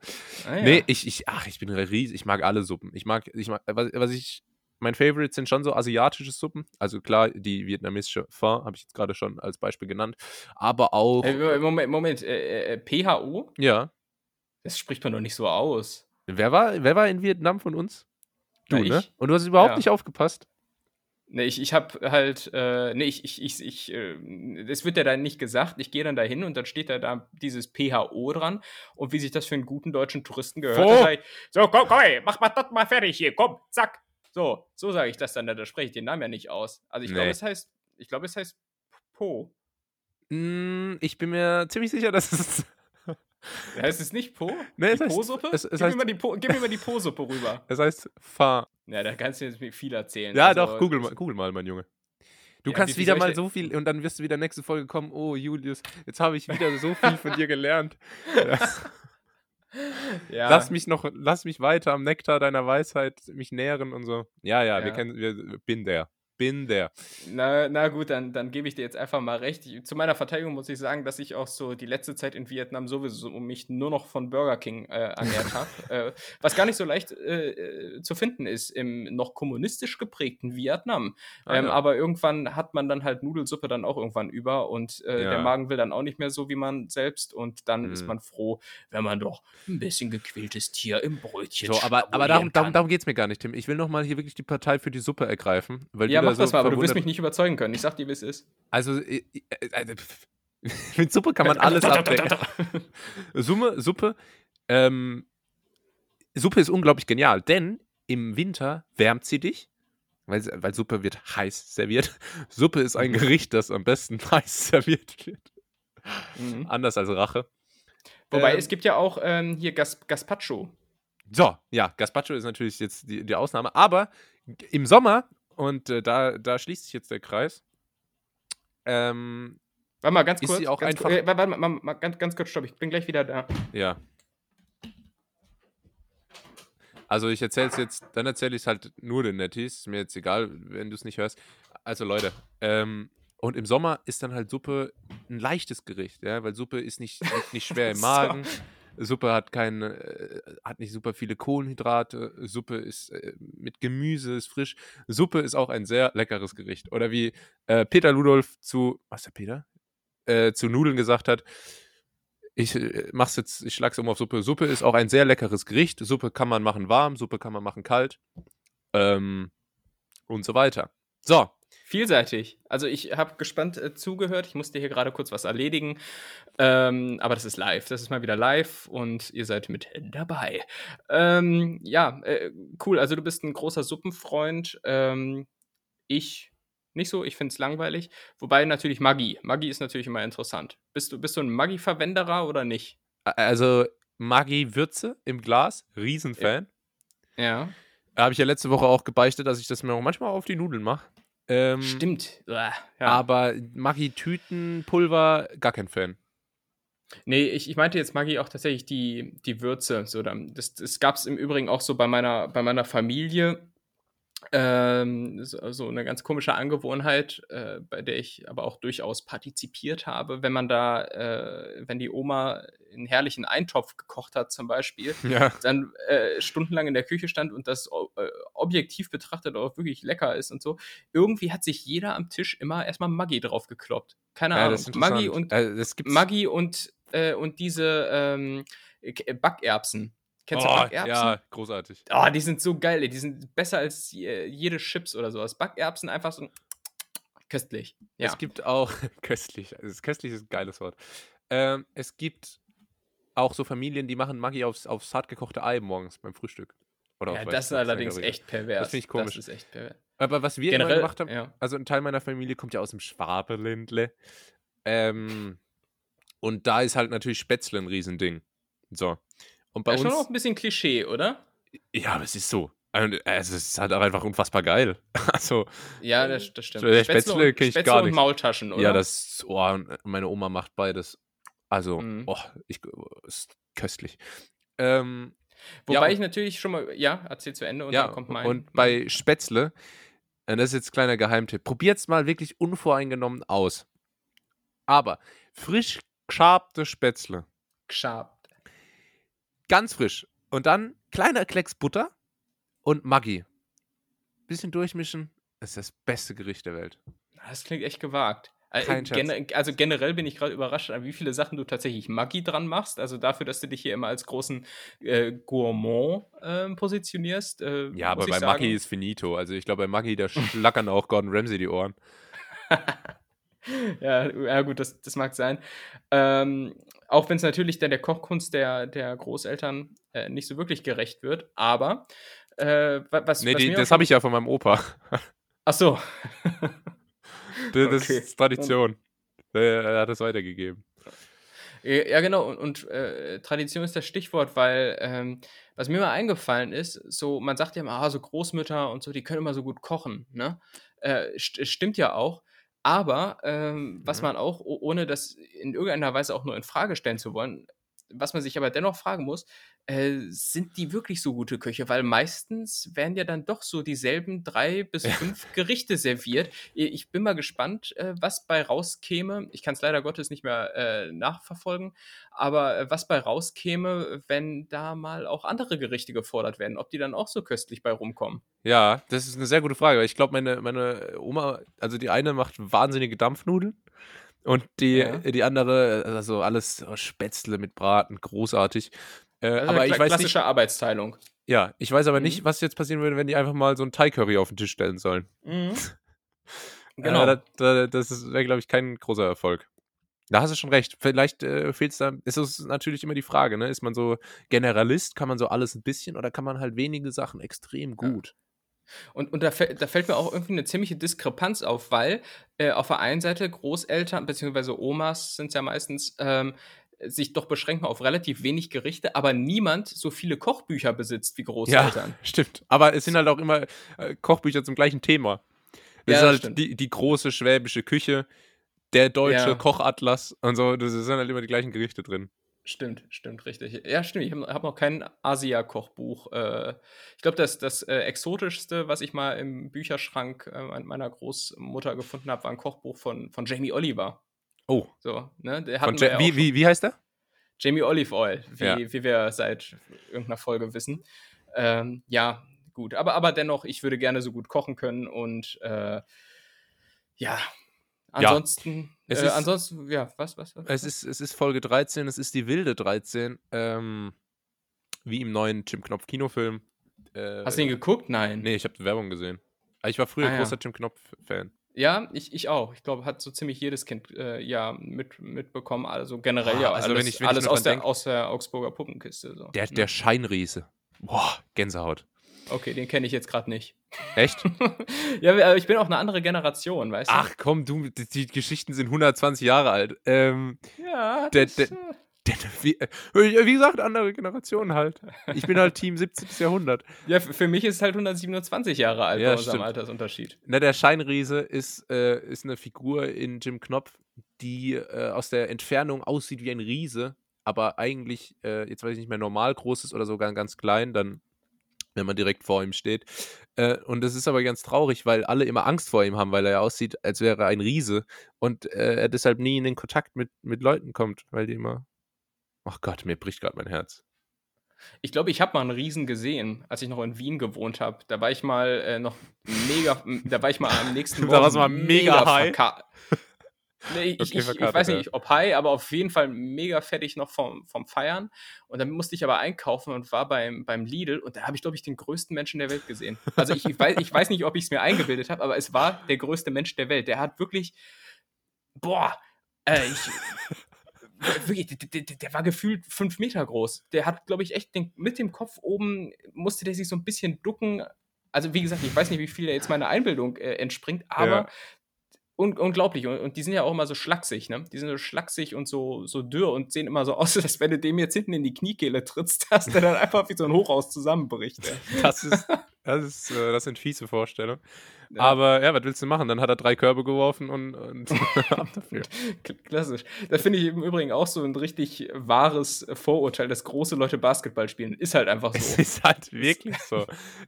Ah, ja. Nee, ich, ich, ach, ich bin riesig, ich mag alle Suppen. Ich mag, ich mag, was, was ich, mein Favorite sind schon so asiatische Suppen. Also klar, die vietnamesische Pho habe ich jetzt gerade schon als Beispiel genannt. Aber auch, Äh, Moment, Moment, äh, äh, PHO? ja. Das spricht man doch nicht so aus. Wer war, wer war in Vietnam von uns? Du, Na, ne? Und du hast überhaupt Ja. nicht aufgepasst. Nee, ich, ich habe halt, äh, nee, ich, ich, ich, ich äh, es wird ja dann nicht gesagt, ich gehe dann da hin und dann steht da, da dieses PHO dran und wie sich das für einen guten deutschen Touristen gehört, sag ich, so, komm, komm, ey, mach mal das mal fertig hier, komm, zack. So, so sage ich das dann, da spreche ich den Namen ja nicht aus. Also ich Nee. glaube, es heißt, ich glaube, es heißt Po. Mm, ich bin mir ziemlich sicher, dass es. Heißt es nicht Po? Nee, die es heißt- Po-Suppe? es- es gib, heißt- mir mal die Po- gib mir mal die Po-Suppe rüber. Es heißt Fa. Ja, da kannst du jetzt viel erzählen. Ja, Also, doch, google mal, google mal, mein Junge. Du Ja, kannst wie- wie wieder mal so viel und dann wirst du wieder nächste Folge kommen. Oh, Julius, jetzt habe ich wieder so viel von dir gelernt. Ja, Lass mich noch, lass mich weiter am Nektar deiner Weisheit mich nähren und so. Ja, ja, wir kennen, wir, bin der. Bin der. Na, na gut, dann, dann gebe ich dir jetzt einfach mal recht. Ich, zu meiner Verteidigung muss ich sagen, dass ich auch so die letzte Zeit in Vietnam sowieso mich nur noch von Burger King äh, ernährt habe. äh, was gar nicht so leicht äh, äh, zu finden ist im noch kommunistisch geprägten Vietnam. Ah, ähm, ja. Aber irgendwann hat man dann halt Nudelsuppe dann auch irgendwann über und äh, Ja. der Magen will dann auch nicht mehr so wie man selbst und dann ist Mhm. man froh, wenn man doch ein bisschen gequältes Tier im Brötchen So, aber, aber darum, darum, darum geht es mir gar nicht, Tim. Ich will nochmal hier wirklich die Partei für die Suppe ergreifen. Weil Ja, du mach das mal, aber du wirst mich nicht überzeugen können. Ich sag dir, wie es ist. Also, äh, pff. mit Suppe kann man alles abdecken. Summe, Suppe, ähm, Suppe ist unglaublich genial, denn im Winter wärmt sie dich, weil, weil Suppe wird heiß serviert. Suppe ist ein. Gericht, das am besten heiß serviert wird. Mhm. Anders als Rache. Wobei Ähm, es gibt ja auch ähm, hier Gas Gaspacho. So, ja, Gazpacho ist natürlich jetzt die, die Ausnahme, aber im Sommer, und äh, da, da schließt sich jetzt der Kreis, ähm, Warte mal, ganz Ist kurz. sie auch ganz, einfach- äh, warte mal, mal, ganz, ganz kurz, stopp. Ich bin gleich wieder da. ja. Also ich erzähle es jetzt, dann erzähle ich es halt nur den Netties, ist mir jetzt egal, wenn du es nicht hörst. Also Leute, ähm, und im Sommer ist dann halt Suppe ein leichtes Gericht, ja, weil Suppe ist nicht, nicht, nicht schwer im. Magen. Suppe hat keine, äh, hat nicht super viele Kohlenhydrate. Suppe ist äh, mit Gemüse, ist frisch. Suppe ist auch ein sehr leckeres Gericht. Oder wie äh, Peter Ludolf zu, was der Peter? Äh, zu Nudeln gesagt hat, ich äh, mach's jetzt, ich schlag's um auf Suppe. Suppe ist auch ein sehr leckeres Gericht. Suppe kann man machen warm, Suppe kann man machen kalt. Ähm, und so weiter. So, Vielseitig. Also ich habe gespannt äh, zugehört. Ich musste hier gerade kurz was erledigen. Ähm, aber das ist live. Das ist mal wieder live und ihr seid mit dabei. Ähm, ja, äh, cool. Also du bist ein großer Suppenfreund. Ähm, ich nicht so. Ich finde es langweilig. Wobei natürlich Maggi. Maggi ist natürlich immer interessant. Bist du, bist du ein Maggi-Verwenderer oder nicht? also Maggi Würze im Glas, Riesenfan. Ja. Habe ich ja letzte Woche auch gebeichtet, dass ich das mir auch manchmal auf die Nudeln mache. Ähm, Stimmt. Ja. Aber Maggi Tütenpulver, gar kein Fan. Nee, ich, ich meinte jetzt Maggi auch tatsächlich die, die Würze. So, das das gab es im Übrigen auch so bei meiner, bei meiner Familie. Ähm, so, so eine ganz komische Angewohnheit, äh, bei der ich aber auch durchaus partizipiert habe, wenn man da, äh, wenn die Oma einen herrlichen Eintopf gekocht hat, zum Beispiel, Ja. dann äh, stundenlang in der Küche stand und das äh, objektiv betrachtet auch wirklich lecker ist und so. Irgendwie hat sich jeder am Tisch immer erstmal Maggi drauf gekloppt. Keine ja, Ahnung. ist Maggi und gibt's. Maggi und, äh, und diese ähm, Backerbsen. Kennst du oh, Backerbsen? ja, großartig. Oh, die sind so geil, ey. die sind besser als je- jede Chips oder sowas. Backerbsen einfach so köstlich. Ja. Es gibt auch, köstlich, also köstlich ist ein geiles Wort. Ähm, es gibt auch so Familien, die machen Maggi aufs, aufs hart gekochte Ei morgens beim Frühstück. Oder ja, das ist allerdings ich. echt pervers. Das finde ich komisch. Das ist echt pervers. Aber was wir immer Generell, gemacht haben, ja. also ein Teil meiner Familie kommt ja aus dem Schwabeländle. Ähm, und da ist halt natürlich Spätzle ein Riesending. So. Und bei Ja, schon auch uns. ein bisschen Klischee, oder? Ja, aber es ist so. Also, Es ist halt auch einfach unfassbar geil. Also, Ja, das, das stimmt. Der Spätzle und, kenn ich Spätzle gar nicht. Maultaschen, oder? ja, das. Oh, meine Oma macht beides. Also, Mhm. oh, ich, ist köstlich. Ähm, Wobei ja, ich natürlich schon mal, ja, erzähl zu Ende und ja, dann kommt mein. und bei Spätzle, äh, das ist jetzt ein kleiner Geheimtipp, probiert's mal wirklich unvoreingenommen aus. Aber frisch geschabte Spätzle, Geschabt. Ganz frisch. Und dann kleiner Klecks Butter und Maggi. Bisschen durchmischen, ist das beste Gericht der Welt. Das klingt echt gewagt. Äh, Kein gene also generell bin ich gerade überrascht, an wie viele Sachen du tatsächlich Maggi dran machst. Also dafür, dass du dich hier immer als großen äh, Gourmand ähm, positionierst. Äh, Ja, aber bei sagen. Maggi ist finito. Also ich glaube, bei Maggi, da schlackern auch Gordon Ramsay die Ohren. ja, ja, gut, das, das mag sein. Ähm, auch wenn es natürlich der, der Kochkunst der, der Großeltern äh, nicht so wirklich gerecht wird. Aber äh, wa- was, Nee, was die, mir das habe ich ja von meinem Opa. Ach so. Das, das Okay. ist Tradition. Er hat es weitergegeben. Ja, genau, und, und äh, Tradition ist das Stichwort, weil ähm, was mir mal eingefallen ist, so, man sagt ja immer, ah, so Großmütter und so, die können immer so gut kochen, ne? Äh, st stimmt ja auch. Aber ähm, was Mhm. man auch, ohne das in irgendeiner Weise auch nur in Frage stellen zu wollen, was man sich aber dennoch fragen muss, äh, sind die wirklich so gute Köche? Weil meistens werden ja dann doch so dieselben drei bis fünf Gerichte serviert. Ich bin mal gespannt, äh, was bei rauskäme. Ich kann es leider Gottes nicht mehr äh, nachverfolgen, aber äh, was bei rauskäme, wenn da mal auch andere Gerichte gefordert werden, ob die dann auch so köstlich bei rumkommen. Ja, das ist eine sehr gute Frage. weil Ich glaube, meine, meine Oma, also die eine macht wahnsinnige Dampfnudeln und die, Ja. die andere, also alles oh, Spätzle mit Braten, großartig. Äh, Also aber ich weiß nicht, klassische Arbeitsteilung. ja, ich weiß aber Mhm. nicht, was jetzt passieren würde, wenn die einfach mal so ein Thai-Curry auf den Tisch stellen sollen. Mhm. Genau. Äh, da, da, das wäre, glaube ich, kein großer Erfolg. Da hast du schon recht. Vielleicht äh, fehlt es da. Ist es natürlich immer die Frage, ne? Ist man so Generalist, kann man so alles ein bisschen oder kann man halt wenige Sachen extrem gut? Und, und da, da fällt mir auch irgendwie eine ziemliche Diskrepanz auf, weil äh, auf der einen Seite Großeltern bzw. Omas sind es ja meistens, ähm, sich doch beschränken auf relativ wenig Gerichte, aber niemand so viele Kochbücher besitzt wie Großeltern. Stimmt. Aber es sind halt auch immer äh, Kochbücher zum gleichen Thema. Das Ja, ist halt die, die große schwäbische Küche, der deutsche Ja. Kochatlas und so. Das sind halt immer die gleichen Gerichte drin. Stimmt, stimmt, richtig. Ja, stimmt. Ich habe hab noch kein Asia-Kochbuch. Äh, ich glaube, das, das äh, exotischste, was ich mal im Bücherschrank äh, meiner Großmutter gefunden habe, war ein Kochbuch von, von Jamie Oliver. Oh. So, ne? Der Von Ja wie, wie, wie heißt der? Jamie Olive Oil, wie, Ja. wie wir seit irgendeiner Folge wissen. Ähm, ja, gut. Aber, aber dennoch, ich würde gerne so gut kochen können und ja. Ansonsten, Es äh, ist- ansonsten, ja, was, was, was? Es ist, es ist Folge 13, es ist die wilde 13. Ähm, wie im neuen Jim Knopf Kinofilm. Äh, Hast du ihn geguckt? Nein. Nee, ich habe Werbung gesehen. Aber Ich war früher Ah, ja. großer Jim Knopf-Fan. Ja, ich, ich auch. Ich glaube, hat so ziemlich jedes Kind äh, ja mit, mitbekommen. Also generell Ah, ja also alles, wenn ich- wenn alles aus, der, denk- aus der Augsburger Puppenkiste. So. Der, ne? der Scheinriese. Boah, Gänsehaut. Okay, den kenne ich jetzt gerade nicht. Echt? ja, aber ich bin auch eine andere Generation, weißt du? Ach komm, du, die, die Geschichten sind 120 Jahre alt. Ähm, ja, der- das, der- äh, der, wie, äh, wie gesagt, andere Generation halt. Ich bin halt Team 17. Jahrhundert. Ja, für mich ist es halt 127 Jahre alt Ja, bei unserem stimmt. Altersunterschied. Na, der Scheinriese ist, äh, ist eine Figur in Jim Knopf, die äh, aus der Entfernung aussieht wie ein Riese, aber eigentlich, äh, jetzt weiß ich nicht mehr, normal groß ist oder sogar ganz klein, dann, wenn man direkt vor ihm steht. Äh, und das ist aber ganz traurig, weil alle immer Angst vor ihm haben, weil er ja aussieht, als wäre er ein Riese und äh, er deshalb nie in den Kontakt mit, mit Leuten kommt, weil die immer. Ach Gott, mir bricht gerade mein Herz. Ich glaube, ich habe mal einen Riesen gesehen, als ich noch in Wien gewohnt habe. Da war ich mal äh, noch mega, da war ich mal am nächsten Da Morgen warst du mal mega high. Nee, ich, Okay, ich, ich weiß nicht, ob high, aber auf jeden Fall mega fertig noch vom, vom Feiern. Und dann musste ich aber einkaufen und war beim, beim Lidl und da habe ich, glaube ich, den größten Menschen der Welt gesehen. Also ich, ich, weiß, ich weiß nicht, ob ich es mir eingebildet habe, aber es war der größte Mensch der Welt. Der hat wirklich, boah, äh, ich, wirklich, der, der, der- der war gefühlt fünf Meter groß. Der hat, glaube ich, echt den, mit dem Kopf oben, musste der sich so ein bisschen ducken. Also, wie gesagt, ich weiß nicht, wie viel da jetzt meiner Einbildung äh, entspringt, aber Ja. Un unglaublich. Und, und die sind ja auch immer so schlaksig, ne? Die sind so schlaksig und so, so dürr und sehen immer so aus, als wenn du dem jetzt hinten in die Kniekehle trittst, dass der dann einfach wie so ein Hochhaus zusammenbricht. ey. Das ist, das ist, äh, das sind fiese Vorstellungen. Ja. Aber ja, was willst du machen? Dann hat er drei Körbe geworfen und, und ab dafür. Klassisch. Das finde ich im Übrigen auch so ein richtig wahres Vorurteil, dass große Leute Basketball spielen. Ist halt einfach Es so. ist halt wirklich so.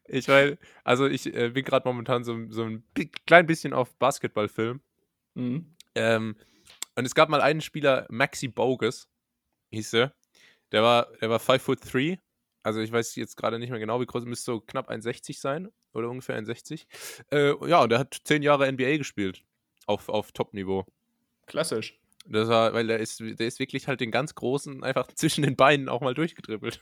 Ich meine, also ich äh, bin gerade momentan so, so ein klein bisschen auf Basketballfilm. Mhm. Ähm, und es gab mal einen Spieler, Maxi Bogus, hieß er. Der war, der war 5 foot 3. Also ich weiß jetzt gerade nicht mehr genau, wie groß, müsste so knapp 1,60 sein oder ungefähr 1,60. Äh, ja, und der hat zehn Jahre NBA gespielt. Auf, auf Top-Niveau. Klassisch. Das war, weil der ist, der ist wirklich halt den ganz Großen einfach zwischen den Beinen auch mal durchgedribbelt.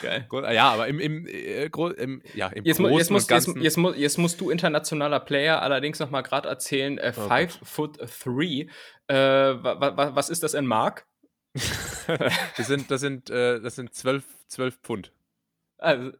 Geil. Ja, aber im, im, äh, im, ja, im Jetzt, Großen jetzt, musst, jetzt, Ganzen. jetzt, mu jetzt musst du internationaler Player allerdings noch mal gerade erzählen, äh, Oh Five Foot Three. Äh, wa wa was ist das in Mark? das sind, das sind, äh, das sind 12, 12 Pfund. Also,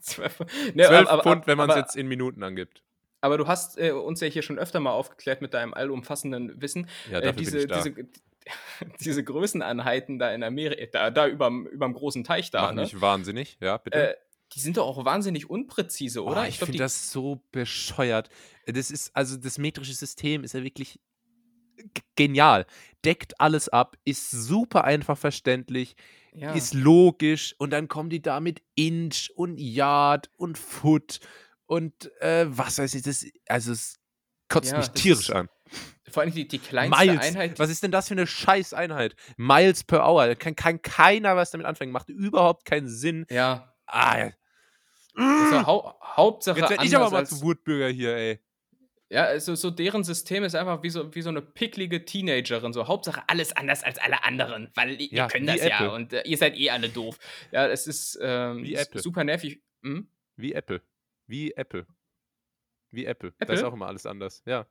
12, ne, 12 aber- Pfund, wenn man es jetzt in Minuten angibt. Aber du hast äh, uns ja hier schon öfter mal aufgeklärt mit deinem allumfassenden Wissen. Ja, Äh, dafür diese, bin ich da. diese, diese Größeneinheiten da in Amerika, da, da überm, überm großen Teich da, Mach ne? mich wahnsinnig, ja, bitte. Äh, die sind doch auch wahnsinnig unpräzise, oder? Oh, ich glaub, finde das so bescheuert. Das ist, also das metrische System ist ja wirklich genial. Deckt alles ab, ist super einfach verständlich, ja. ist logisch und dann kommen die da mit Inch und Yard und Foot und äh, was weiß ich, das, also es kotzt Ja, mich tierisch an. Vor allem die, die kleinste Miles, Einheit. was ist denn das für eine Scheißeinheit? Miles per Hour, da kann, kann keiner was damit anfangen, macht überhaupt keinen Sinn. ja, Ah, ja. ja hau Hauptsache Jetzt werde ich aber mal zum Wutbürger hier, ey. Ja, also so deren System ist einfach wie so, wie so eine picklige Teenagerin. So Hauptsache alles anders als alle anderen, weil Ja, ihr könnt das ja Apple. und äh, ihr seid eh alle doof. Ja, es ist ähm, super nervig. Hm? Wie Apple. Wie Apple. Wie Apple. Da Apple? ist auch immer alles anders. Ja.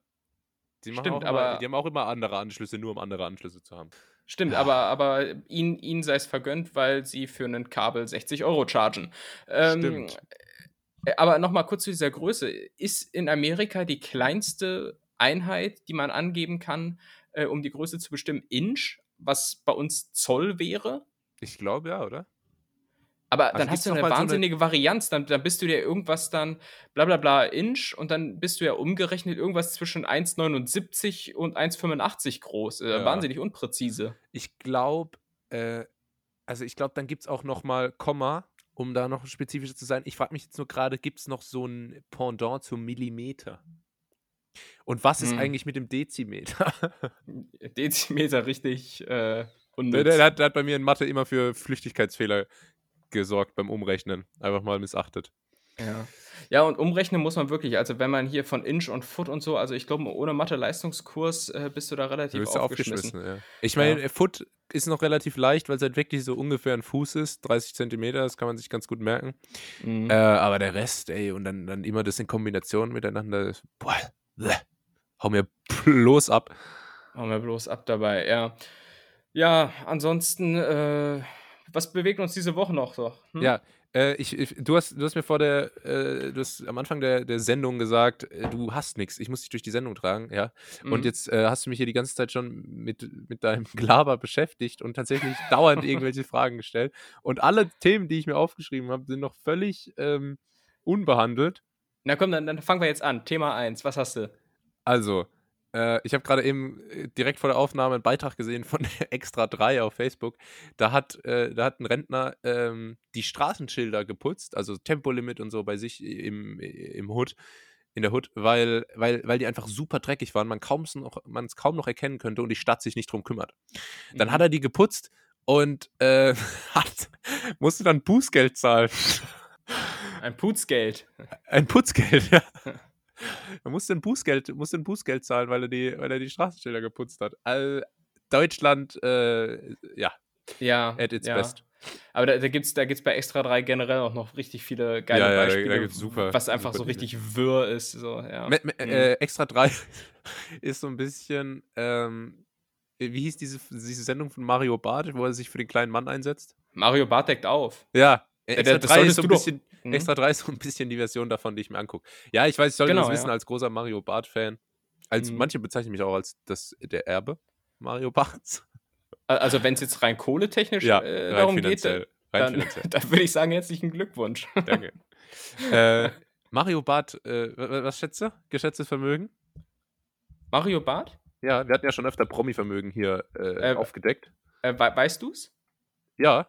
Die, machen Stimmt, auch immer, aber- die haben auch immer andere Anschlüsse, nur um andere Anschlüsse zu haben. Stimmt, aber, aber ihnen, ihnen sei es vergönnt, weil sie für ein Kabel 60 Euro chargen. Ähm, Stimmt. Äh, Aber nochmal kurz zu dieser Größe. Ist in Amerika die kleinste Einheit, die man angeben kann, äh, um die Größe zu bestimmen, Inch, was bei uns Zoll wäre? Ich glaube ja, oder? Aber Also dann hast du eine mal so eine- wahnsinnige Varianz. Dann, dann bist du dir irgendwas dann bla bla bla Inch und dann bist du ja umgerechnet irgendwas zwischen 1,79 und 1,85 groß. Äh, Ja. Wahnsinnig unpräzise. Ich glaube, äh, also ich glaube, dann gibt es auch noch mal Komma, um da noch spezifischer zu sein. Ich frage mich jetzt nur gerade, gibt es noch so ein Pendant zum Millimeter? Und was ist Hm. eigentlich mit dem Dezimeter? Dezimeter richtig äh, der, der, hat, der hat bei mir in Mathe immer für Flüchtigkeitsfehler gesorgt beim Umrechnen. Einfach mal missachtet. Ja. Ja, und umrechnen muss man wirklich. Also, wenn man hier von Inch und Foot und so, also ich glaube, ohne Mathe-Leistungskurs äh, bist du da Du relativ bist ja aufgeschmissen. aufgeschmissen, ja. Ich meine, Foot ist noch relativ leicht, weil es halt wirklich so ungefähr ein Fuß ist, 30 Zentimeter, das kann man sich ganz gut merken. Mhm. Äh, aber der Rest, ey, und dann, dann immer das in Kombination miteinander, boah, bleh, hau mir bloß ab. Machen wir bloß ab dabei, ja. Ja, ansonsten, äh, was bewegt uns diese Woche noch so? Hm? Ja, äh, ich, ich, du, hast, du hast mir vor der, äh, du hast am Anfang der, der Sendung gesagt, äh, du hast nichts, ich muss dich durch die Sendung tragen, ja. Und Mhm. jetzt äh, hast du mich hier die ganze Zeit schon mit, mit deinem Gelaber beschäftigt und tatsächlich dauernd irgendwelche Fragen gestellt. Und alle Themen, die ich mir aufgeschrieben habe, sind noch völlig ähm, unbehandelt. Na komm, dann, dann fangen wir jetzt an. Thema 1, was hast du? Also, ich habe gerade eben äh, direkt vor der Aufnahme einen Beitrag gesehen von Extra 3 auf Facebook. Da hat, äh, da hat ein Rentner ähm, die Straßenschilder geputzt, also Tempolimit und so bei sich im, im Hood, in der Hood, weil, weil, weil die einfach super dreckig waren, man kaum noch, es kaum noch erkennen könnte und die Stadt sich nicht drum kümmert. Dann Mhm. hat er die geputzt und äh, hat, musste dann Bußgeld zahlen. Ein Putzgeld. Ein Putzgeld, ja. Er musste ein Bußgeld, musste ein Bußgeld zahlen, weil er die, weil er die Straßenschilder geputzt hat. All, Deutschland, äh, ja, Ja. at its ja. best. Aber da, da gibt es da gibt's bei Extra 3 generell auch noch richtig viele geile Ja, ja, Beispiele, super- was einfach super so richtig wirr ist. So, ja. Me, me, Mhm. äh, Extra 3 ist so ein bisschen, ähm, wie hieß diese, diese Sendung von Mario Barth, wo er sich für den kleinen Mann einsetzt? Mario Barth deckt auf. Ja, äh, Extra das 3 ist so ein du doch- bisschen, Mhm. Extra 3 ist so ein bisschen die Version davon, die ich mir angucke. Ja, ich weiß, ich sollte Genau, das wissen ja. als großer Mario Barth-Fan. Als, Mhm. Manche bezeichnen mich auch als das, der Erbe Mario Barths. Also, wenn es jetzt rein kohletechnisch Ja, äh, darum geht. Rein dann, finanziell. dann würde ich sagen, herzlichen Glückwunsch. Danke. äh, Mario Barth, äh, wa- wa- was schätzt du? Geschätztes Vermögen? Mario Barth? Ja, wir hatten ja schon öfter Promi-Vermögen hier äh, Äh, aufgedeckt. Äh, we weißt du's? Ja,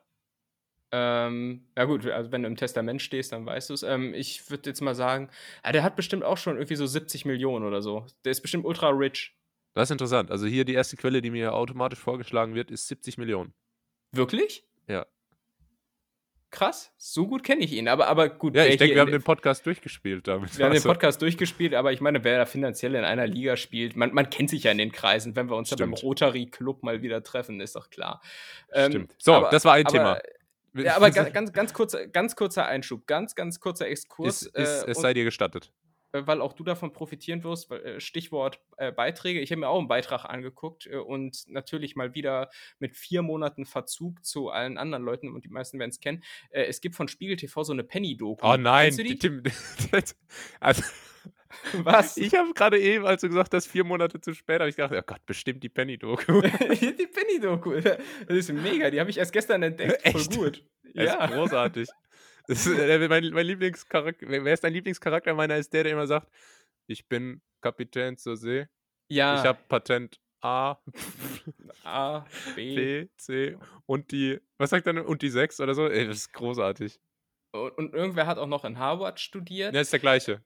Ähm, ja gut, also wenn du im Testament stehst, dann weißt du es. Ähm, ich würde jetzt mal sagen, ja, der hat bestimmt auch schon irgendwie so 70 Millionen oder so. Der ist bestimmt ultra rich. das ist interessant. Also hier die erste Quelle, die mir automatisch vorgeschlagen wird, ist 70 Millionen. Wirklich? Ja. Krass, so gut kenne ich ihn. Aber, aber gut, Ja, ich denke, wir haben den Podcast durchgespielt damit. wir haben den Also, Podcast durchgespielt, aber ich meine, wer da finanziell in einer Liga spielt, man, man kennt sich ja in den Kreisen, wenn wir uns da beim Stimmt. Rotary Club mal wieder treffen, ist doch klar. Ähm, Stimmt. So, aber- das war ein aber- Thema. Ja, aber ganz, ganz, kurzer, ganz kurzer Einschub, ganz, ganz kurzer Exkurs. ist, ist, äh, es sei dir gestattet. äh, weil auch du davon profitieren wirst, äh, Stichwort äh, Beiträge. Ich habe mir auch einen Beitrag angeguckt äh, und natürlich mal wieder mit vier Monaten Verzug zu allen anderen Leuten und die meisten werden es kennen. Äh, es gibt von Spiegel TV so eine Penny-Doku. Oh nein, Tim. also, Was? Ich habe gerade eben, als du gesagt hast, vier Monate zu spät, habe ich gedacht, oh Gott, bestimmt die Penny-Doku. die Penny-Doku. Das ist mega. Die habe ich erst gestern entdeckt. Echt? Voll gut. Das ist großartig. Das ist, äh, mein, mein Lieblingscharakter, wer ist dein Lieblingscharakter? Meiner ist der, der immer sagt, ich bin Kapitän zur See, Ja. ich habe Patent A, A, B. B, C und die, was sagt denn? und die 6 oder so? Ey, das ist großartig. Und, und irgendwer hat auch noch in Harvard studiert. Ja, ist der gleiche.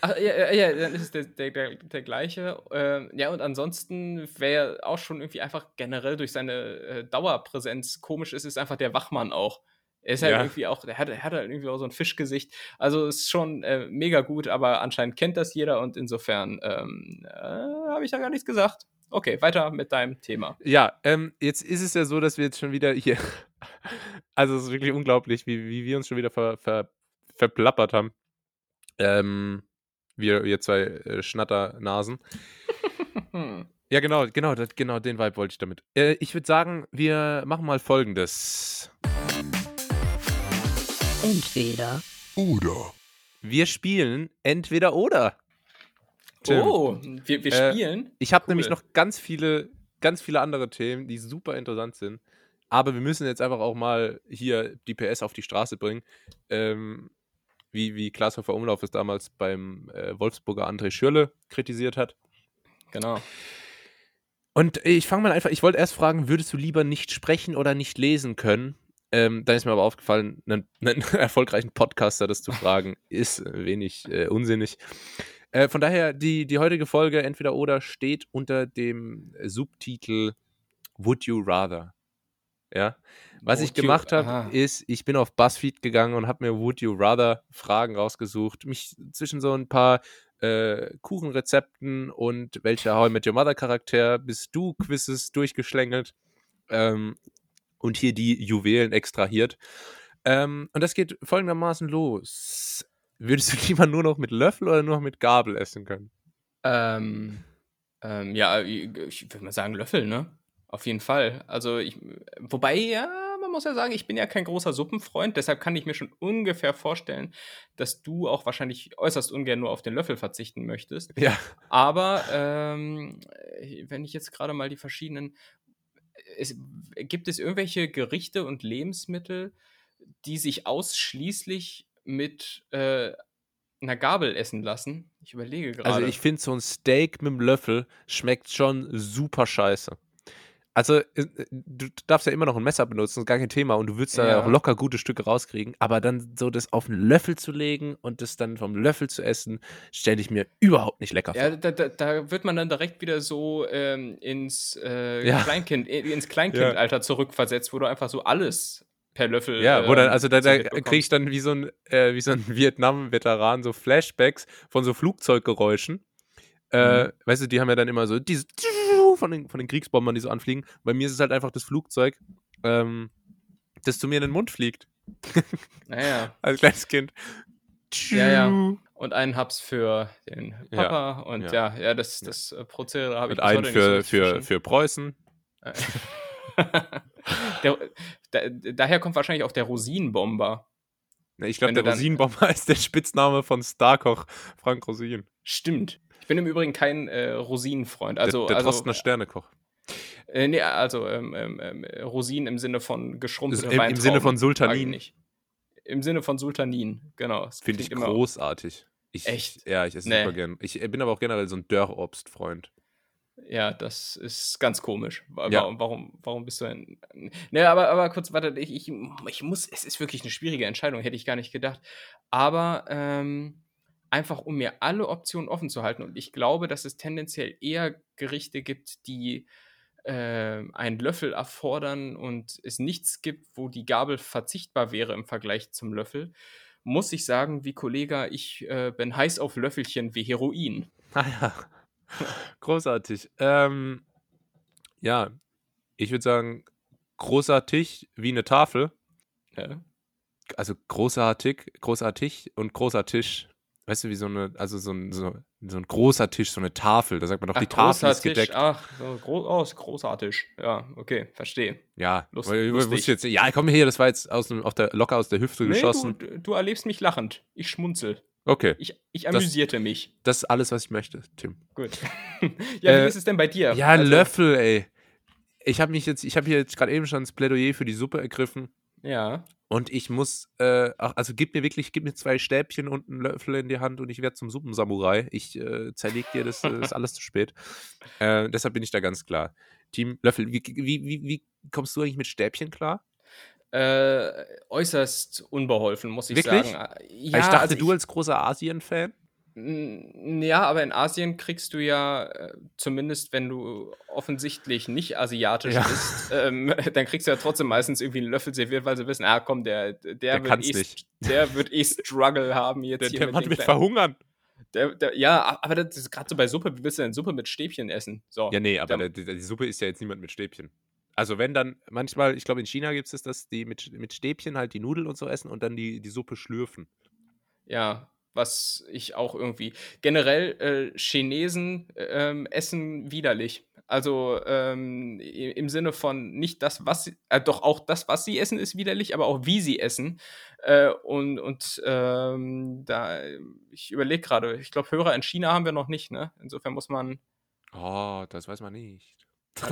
Ach, ja, ja, dann ist es der, der, der, der gleiche. Ähm, ja, und ansonsten, wer auch schon irgendwie einfach generell durch seine äh, Dauerpräsenz komisch ist, ist einfach der Wachmann auch. Er ist halt Ja. irgendwie auch, der hat, er hat halt irgendwie auch so ein Fischgesicht. Also ist schon äh, mega gut, aber anscheinend kennt das jeder und insofern ähm, äh, habe ich da gar nichts gesagt. Okay, weiter mit deinem Thema. Ja, ähm, jetzt ist es ja so, dass wir jetzt schon wieder hier, also es ist wirklich unglaublich, wie, wie wir uns schon wieder ver, ver, verplappert haben. Ähm, wir, wir zwei äh, Schnatternasen. Hm. Ja, genau, genau, das, genau den Vibe wollte ich damit. Äh, ich würde sagen, wir machen mal folgendes. Entweder Oder. Wir spielen entweder oder. Tim, Oh, wir, wir Äh, spielen. Ich habe cool. nämlich noch ganz viele, ganz viele andere Themen, die super interessant sind. Aber wir müssen jetzt einfach auch mal hier die PS auf die Straße bringen. Ähm, wie, wie Klaashofer Umlauf es damals beim äh, Wolfsburger André Schürle kritisiert hat. Genau. Und ich fange mal einfach, ich wollte erst fragen, würdest du lieber nicht sprechen oder nicht lesen können? Ähm, dann ist mir aber aufgefallen, einen, einen erfolgreichen Podcaster das zu fragen, ist wenig äh, unsinnig. Äh, von daher, die, die heutige Folge, entweder oder, steht unter dem Subtitel Would You Rather? Ja. Was ich Would you- gemacht habe, ist, ich bin auf BuzzFeed gegangen und habe mir Would You Rather Fragen rausgesucht, mich zwischen so ein paar äh, Kuchenrezepten und welcher How I Met Your Mother Charakter bist du Quizzes durchgeschlängelt ähm, und hier die Juwelen extrahiert. Ähm, und das geht folgendermaßen los. Würdest du lieber nur noch mit Löffel oder nur noch mit Gabel essen können? Ähm, ähm, ja, ich, ich würde mal sagen Löffel, ne? Auf jeden Fall. Also ich, wobei, ja, man muss ja sagen, ich bin ja kein großer Suppenfreund, deshalb kann ich mir schon ungefähr vorstellen, dass du auch wahrscheinlich äußerst ungern nur auf den Löffel verzichten möchtest. Ja. Aber ähm, wenn ich jetzt gerade mal die verschiedenen. Es, gibt es irgendwelche Gerichte und Lebensmittel, die sich ausschließlich mit äh, einer Gabel essen lassen? Ich überlege gerade. Also ich finde so ein Steak mit dem Löffel schmeckt schon super scheiße. Also äh, du darfst ja immer noch ein Messer benutzen, ist gar kein Thema und du würdest da Ja. auch locker gute Stücke rauskriegen, aber dann so das auf einen Löffel zu legen und das dann vom Löffel zu essen, stelle ich mir überhaupt nicht lecker vor. Ja, da, da, da wird man dann direkt wieder so ähm, ins äh, Ja. Kleinkind, ins Kleinkindalter zurückversetzt, wo du einfach so alles per Löffel. Ja, wo dann, ähm, also da, da kriege ich dann wie so ein, äh, wie so ein Vietnam-Veteran so Flashbacks von so Flugzeuggeräuschen. Äh, Mhm. Weißt du, die haben ja dann immer so diese von den, von den Kriegsbombern, die so anfliegen. Bei mir ist es halt einfach das Flugzeug, ähm, das zu mir in den Mund fliegt, Naja. als kleines Kind. Ja, ja. Und einen Haps für den Ja, Papa. Und ja. ja, ja, das, das äh, Prozedere habe ich Und einen für, so für, für Preußen. Äh. der, da, daher kommt wahrscheinlich auch der Rosinenbomber. Ne, Ich glaube, der dann- Rosinenbomber ist der Spitzname von Starkoch Frank Rosin. Stimmt. Ich bin im Übrigen kein äh, Rosinenfreund. Also, der der also, Drostener Sternekoch. äh, nee, also ähm, ähm, ähm, Rosinen im Sinne von geschrumpfte Im- im Sinne von Sultanin. Im Sinne von Sultanin, genau. Finde ich großartig. Ich, Echt? Ja, ich esse Nee. super gern. Ich bin aber auch generell so ein Dörrobstfreund. Ja, das ist ganz komisch. Wa- Ja. Warum, warum, warum bist du ein. Ne, aber, aber kurz, warte, ich, ich, ich muss, es ist wirklich eine schwierige Entscheidung, hätte ich gar nicht gedacht. Aber ähm, einfach, um mir alle Optionen offen zu halten. Und ich glaube, dass es tendenziell eher Gerichte gibt, die ähm, einen Löffel erfordern und es nichts gibt, wo die Gabel verzichtbar wäre im Vergleich zum Löffel. Muss ich sagen, wie Kollege, ich äh, bin heiß auf Löffelchen wie Heroin. Ah ja. Großartig. Ähm, ja, ich würde sagen, großer Tisch wie eine Tafel. Ja. Also großartig, großartig und großer Tisch. Weißt du, wie so eine, also so ein, so, so ein großer Tisch, so eine Tafel. Da sagt man doch, die Tafel großer ist gedeckt. Tisch. Ach, so, gro oh, ist großartig. Ja, okay, verstehe. Ja, Lust- weil, ich lustig. jetzt, ja, komm her, das war jetzt aus dem, auf der, locker aus der Hüfte geschossen. Nee, du, du erlebst mich lachend. Ich schmunzel. Okay. Ich, ich amüsierte das, mich. Das ist alles, was ich möchte, Tim. Gut. ja, äh, wie ist es denn bei dir? Ja, also, Löffel, ey. Ich habe mich jetzt, ich habe hier jetzt gerade eben schon das Plädoyer für die Suppe ergriffen. Ja. Und ich muss, äh, also gib mir wirklich, gib mir zwei Stäbchen und einen Löffel in die Hand und ich werde zum Suppensamurai. Ich äh, zerleg dir, das äh, ist alles zu spät. Äh, deshalb bin ich da ganz klar. Team Löffel, wie, wie, wie, wie kommst du eigentlich mit Stäbchen klar? Äh, äußerst unbeholfen, muss ich Wirklich? sagen. Ja, ich dachte, also du als großer Asien-Fan? Ja, aber in Asien kriegst du ja, äh, zumindest wenn du offensichtlich nicht asiatisch ja. bist, ähm, dann kriegst du ja trotzdem meistens irgendwie einen Löffel serviert, weil sie wissen, ah komm, der, der, der wird, eh, der wird eh Struggle haben jetzt der, hier. Der Mann wird verhungern. Der, der, ja, aber das ist gerade so bei Suppe, wie willst du denn Suppe mit Stäbchen essen? So, ja, nee, aber die, die Suppe ist ja jetzt niemand mit Stäbchen. Also wenn dann, manchmal, ich glaube in China gibt es das, die mit, mit Stäbchen halt die Nudeln und so essen und dann die, die Suppe schlürfen. Ja, was ich auch irgendwie. Generell, äh, Chinesen ähm, essen widerlich. Also ähm, im Sinne von nicht das, was sie, äh, doch auch das, was sie essen, ist widerlich, aber auch wie sie essen. Äh, und und ähm, da, ich überlege gerade, ich glaube, Hörer in China haben wir noch nicht, ne? Insofern muss man. Oh, das weiß man nicht.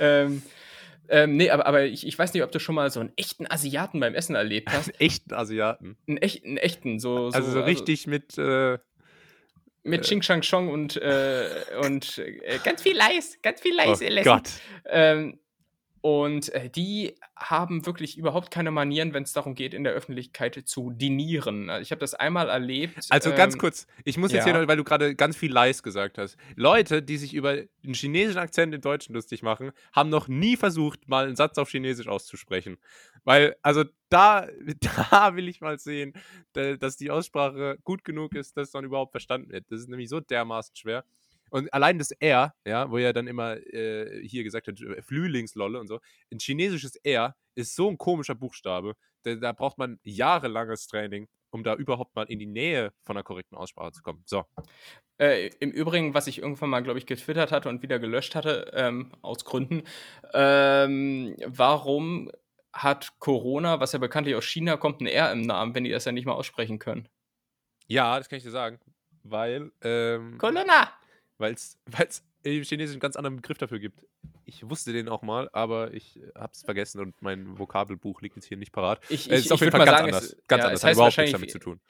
ähm, ähm, nee, aber, aber ich, ich weiß nicht, ob du schon mal so einen echten Asiaten beim Essen erlebt hast. einen echten Asiaten? Einen, echt, einen echten, so. so also so richtig also, mit. Äh, mit äh, Ching Chang Chong und, äh, und äh, ganz viel Leis, ganz viel Leis. Oh Gott. Ähm, und äh, die haben wirklich überhaupt keine Manieren, wenn es darum geht, in der Öffentlichkeit zu dinieren. Also ich habe das einmal erlebt. Also ähm, ganz kurz, ich muss jetzt ja. hier noch, weil du gerade ganz viel Leis gesagt hast. Leute, die sich über einen chinesischen Akzent im Deutschen lustig machen, haben noch nie versucht, mal einen Satz auf Chinesisch auszusprechen. Weil, also da, da will ich mal sehen, dass die Aussprache gut genug ist, dass es dann überhaupt verstanden wird. Das ist nämlich so dermaßen schwer. Und allein das R, ja, wo er dann immer äh, hier gesagt hat, äh, Flühlingslolle und so, ein chinesisches R ist so ein komischer Buchstabe, da, da braucht man jahrelanges Training, um da überhaupt mal in die Nähe von einer korrekten Aussprache zu kommen. So. Äh, Im Übrigen, was ich irgendwann mal, glaube ich, getwittert hatte und wieder gelöscht hatte, ähm, aus Gründen, ähm, warum hat Corona, was ja bekanntlich aus China kommt, ein R im Namen, wenn die das ja nicht mal aussprechen können? Ja, das kann ich dir sagen. Weil. Ähm, Corona! Weil es im Chinesischen einen ganz anderen Begriff dafür gibt. Ich wusste den auch mal, aber ich habe es vergessen und mein Vokabelbuch liegt jetzt hier nicht parat. Ich, es ist ich, auf jeden Fall ganz sagen, anders. Es, ganz ja, anders. Es heißt überhaupt nichts damit zu tun.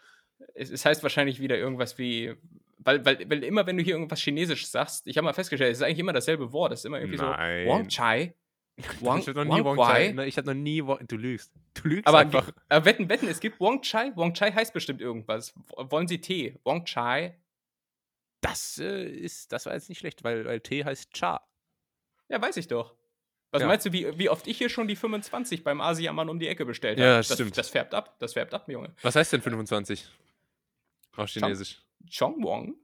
Es, es, heißt wahrscheinlich wieder irgendwas wie, weil, weil, weil immer, wenn du hier irgendwas Chinesisch sagst, ich habe mal festgestellt, es ist eigentlich immer dasselbe Wort. Es ist immer irgendwie Nein. so Wang Chai. Wang, ich hatte noch nie Wang, Wang Chai. Ne, ich hatte noch nie Wang, Du lügst. Du lügst aber, einfach. Aber wetten, wetten, es gibt Wang Chai. Wang Chai heißt bestimmt irgendwas. Wollen Sie Tee? Wang Chai. Das äh, ist, das war jetzt nicht schlecht, weil, weil Tee heißt Cha. Ja, weiß ich doch. Was ja. meinst du, wie, wie oft ich hier schon die 25 beim Asiamann um die Ecke bestellt habe? Ja, das, stimmt. Das färbt ab, das färbt ab, Junge. Was heißt denn 25? Auf Chinesisch. Chongwong.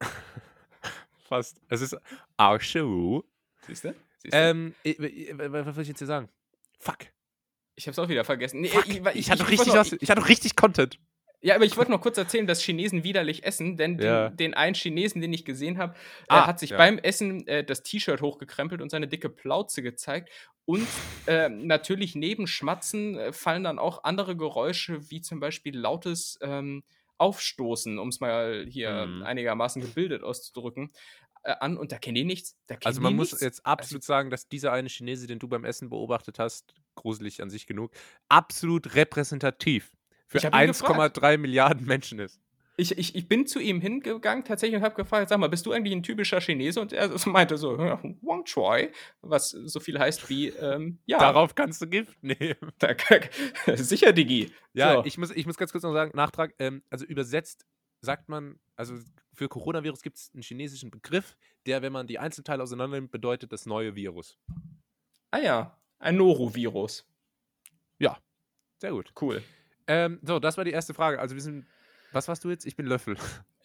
Fast. Es ist Aoshu. Siehst du? Ähm, was soll ich jetzt hier sagen? Fuck. Ich hab's auch wieder vergessen. Nee, ich, ich, ich, hatte richtig, ich hatte richtig Content. Ja, aber ich wollte noch kurz erzählen, dass Chinesen widerlich essen, denn ja. den, den, einen Chinesen, den ich gesehen habe, ah, hat sich ja. beim Essen äh, das T-Shirt hochgekrempelt und seine dicke Plauze gezeigt. Und äh, natürlich neben Schmatzen äh, fallen dann auch andere Geräusche, wie zum Beispiel lautes ähm, Aufstoßen, um es mal hier mhm. einigermaßen gebildet auszudrücken. Äh, an und da kennen die nichts. also man muss nichts. jetzt absolut also, sagen, dass dieser eine Chinese, den du beim Essen beobachtet hast, gruselig an sich genug, absolut repräsentativ für 1,3 Milliarden Menschen ist. Ich, ich, ich bin zu ihm hingegangen tatsächlich und habe gefragt, sag mal, bist du eigentlich ein typischer Chinese? Und er meinte so, Wang Choi, was so viel heißt wie, ähm, ja. Darauf kannst du Gift nehmen. sicher, Digi. Ja, so. ich, muss, ich muss ganz kurz noch sagen, Nachtrag, ähm, also übersetzt sagt man, also für Coronavirus gibt es einen chinesischen Begriff, der, wenn man die Einzelteile auseinander nimmt, bedeutet das neue Virus. Ah ja, ein Norovirus. Ja, sehr gut. Cool. Ähm, so, das war die erste Frage. Also wir sind. Was warst du jetzt? Ich bin Löffel.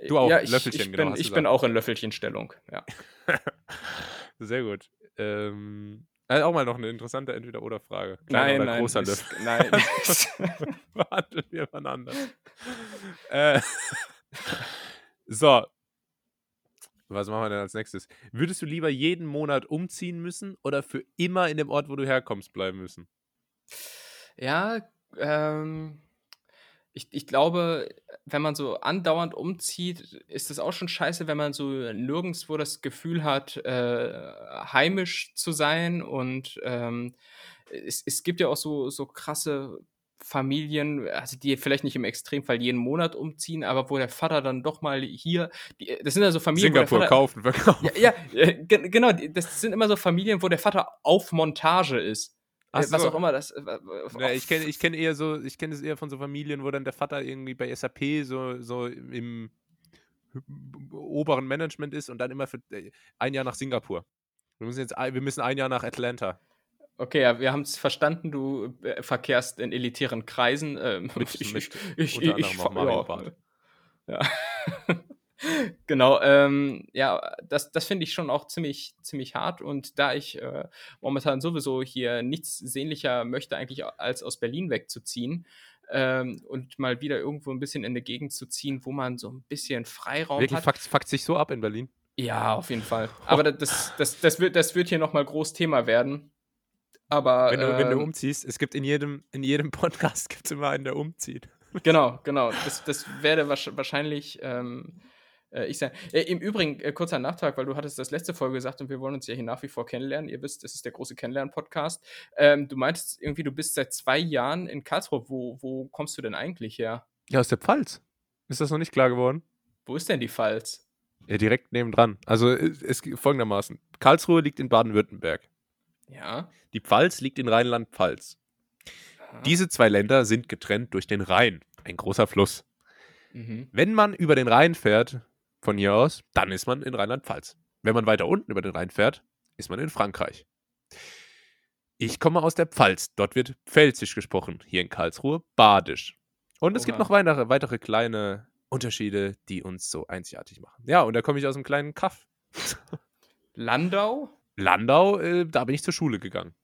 Du auch. Ja, ich, Löffelchen, ich genau. Bin, ich bin auch in Löffelchenstellung, ja. Sehr gut. Ähm, also auch mal noch eine interessante Entweder-Oder-Frage. Nein, oder nein. Großer ist, Löffel. Nein. Behandeln wir voneinander. äh, so. Was machen wir denn als nächstes? Würdest du lieber jeden Monat umziehen müssen oder für immer in dem Ort, wo du herkommst, bleiben müssen? Ja, ähm, ich, ich glaube, wenn man so andauernd umzieht, ist das auch schon scheiße, wenn man so nirgendwo das Gefühl hat, äh, heimisch zu sein. Und ähm, es, es gibt ja auch so, so krasse Familien, also die vielleicht nicht im Extremfall jeden Monat umziehen, aber wo der Vater dann doch mal hier, die, das sind ja so Familien, Singapur Vater, kaufen, verkaufen. ja, ja äh, ge- genau, das sind immer so Familien, wo der Vater auf Montage ist. Ach Äh, Was so. auch immer das. äh, Ja, ich kenne ich kenn eher so, ich kenne es eher von so Familien, wo dann der Vater irgendwie bei SAP so, so im oberen Management ist und dann immer für äh, ein Jahr nach Singapur. Wir müssen jetzt ein, wir müssen ein Jahr nach Atlanta. Okay, ja, wir haben es verstanden, du äh, verkehrst in elitären Kreisen. Ähm, Mit- ich, mit ich, ich, ich, Marienbad. Ja. ja. genau, ähm, ja, das, das finde ich schon auch ziemlich, ziemlich hart. Und da ich äh, momentan sowieso hier nichts sehnlicher möchte, eigentlich als aus Berlin wegzuziehen ähm, und mal wieder irgendwo ein bisschen in eine Gegend zu ziehen, wo man so ein bisschen Freiraum Wirklich hat. fuckt, fuckt sich so ab in Berlin. Ja, auf jeden Fall. Aber da- das, das, das, wird, das wird hier nochmal groß Thema werden. Aber Wenn du, wenn du ähm, umziehst, es gibt in jedem, in jedem Podcast gibt's immer einen, der umzieht. Genau, genau. Das, das werde wahrsch- wahrscheinlich ähm, äh, ich sein. Äh, Im Übrigen, äh, kurzer Nachtrag, weil du hattest das letzte Folge gesagt und wir wollen uns ja hier nach wie vor kennenlernen. Ihr wisst, das ist der große Kennenlernen-Podcast. Ähm, du meintest irgendwie, du bist seit zwei Jahren in Karlsruhe. Wo, wo kommst du denn eigentlich her? Ja, aus der Pfalz. Ist das noch nicht klar geworden? Wo ist denn die Pfalz? Ja, direkt nebendran. Also es, folgendermaßen. Karlsruhe liegt in Baden-Württemberg. Ja. Die Pfalz liegt in Rheinland-Pfalz. Diese zwei Länder sind getrennt durch den Rhein, ein großer Fluss. Mhm. Wenn man über den Rhein fährt, von hier aus, dann ist man in Rheinland-Pfalz. Wenn man weiter unten über den Rhein fährt, ist man in Frankreich. Ich komme aus der Pfalz. Dort wird Pfälzisch gesprochen. Hier in Karlsruhe Badisch. Und es gibt Oha. noch weitere, weitere kleine Unterschiede, die uns so einzigartig machen. Ja, und da komme ich aus einem kleinen Kaff. Landau? Landau, äh, da bin ich zur Schule gegangen.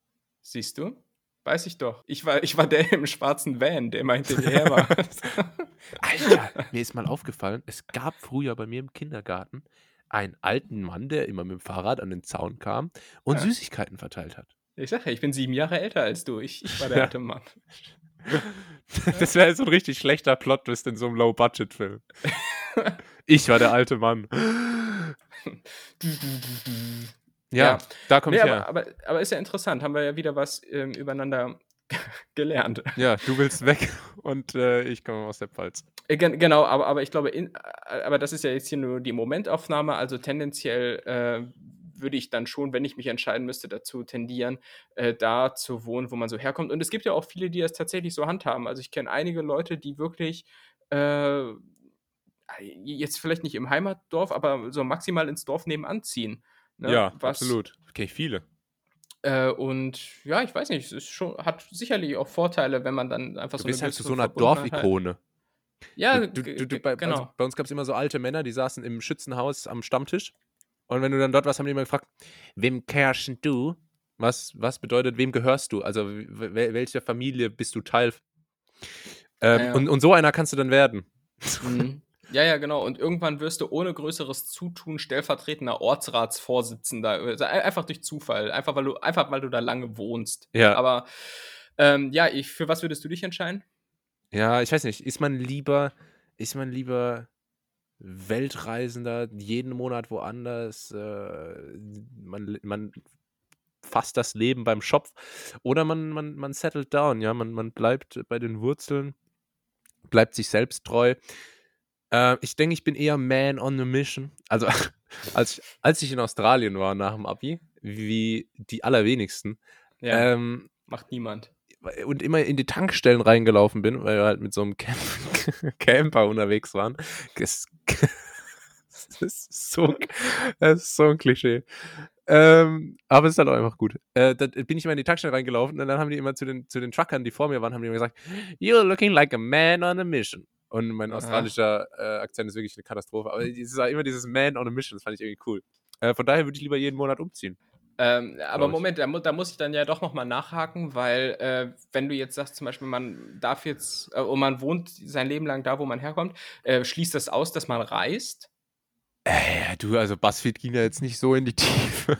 Siehst du? Weiß ich doch. Ich war, ich war der im schwarzen Van, der meinte, hierher war. Alter, mir ist mal aufgefallen, es gab früher bei mir im Kindergarten einen alten Mann, der immer mit dem Fahrrad an den Zaun kam und Ja. Süßigkeiten verteilt hat. Ich sag ja, ich bin sieben Jahre älter als du. Ich, ich war der alte Mann. Das wäre so ein richtig schlechter Plot-Twist in so einem Low-Budget-Film. Ich war der alte Mann. Ja, Ja. da komme Nee, ich aber, her. aber, aber ist ja interessant. Haben wir ja wieder was ähm, übereinander gelernt. Ja, du willst weg und äh, ich komme aus der Pfalz. Äh, gen- Genau, aber, aber ich glaube, in, äh, aber das ist ja jetzt hier nur die Momentaufnahme. Also tendenziell äh, würde ich dann schon, wenn ich mich entscheiden müsste, dazu tendieren, äh, da zu wohnen, wo man so herkommt. Und es gibt ja auch viele, die das tatsächlich so handhaben. Also ich kenne einige Leute, die wirklich äh, jetzt vielleicht nicht im Heimatdorf, aber so maximal ins Dorf nebenan ziehen. Ne? Ja, Was- absolut. Kenne ich viele. Äh, und ja, ich weiß nicht, es ist schon, hat sicherlich auch Vorteile, wenn man dann einfach Du so bist halt zu so einer Verbundenheit- Dorfikone. Ja, Du, du, du, du, bei, genau. also bei uns gab es immer so alte Männer, die saßen im Schützenhaus am Stammtisch. Und wenn du dann dort warst, haben die immer gefragt, wem kehrst du? Was, was bedeutet, wem gehörst du? Also welcher Familie bist du Teil? Ähm, Ja, ja. Und, und so einer kannst du dann werden. Mhm. Ja, ja, genau. Und irgendwann wirst du ohne größeres Zutun stellvertretender Ortsratsvorsitzender. Also ein- einfach durch Zufall. Einfach weil du, einfach weil du da lange wohnst. Ja. Aber ähm, ja, ich, für was würdest du dich entscheiden? Ja, ich weiß nicht. Ist man lieber, ist man lieber Weltreisender, jeden Monat woanders, äh, man, man fasst das Leben beim Schopf oder man, man, man settelt down, ja, man, man bleibt bei den Wurzeln, bleibt sich selbst treu. Äh, ich denke, ich bin eher Man on a Mission. Also, als, ich- als ich in Australien war nach dem Abi, wie die allerwenigsten, Ja, ähm, macht niemand. und immer in die Tankstellen reingelaufen bin, weil wir halt mit so einem Camp Camper unterwegs waren. Das, das, ist so, das ist so ein Klischee. Ähm, aber es ist halt auch einfach gut. Äh, da bin ich immer in die Tankstelle reingelaufen und dann haben die immer zu den, zu den Truckern, die vor mir waren, haben die immer gesagt, You're looking like a man on a mission. Und mein australischer äh, Akzent ist wirklich eine Katastrophe. Aber es ist halt immer dieses Man on a mission, das fand ich irgendwie cool. Äh, von daher würde ich lieber jeden Monat umziehen. Ähm, aber. Moment, da, mu da muss ich dann ja doch nochmal nachhaken, weil äh, wenn du jetzt sagst, zum Beispiel, man darf jetzt, äh, und man wohnt sein Leben lang da, wo man herkommt, äh, schließt das aus, dass man reist? Äh, du, also BuzzFeed ging ja jetzt nicht so in die Tiefe.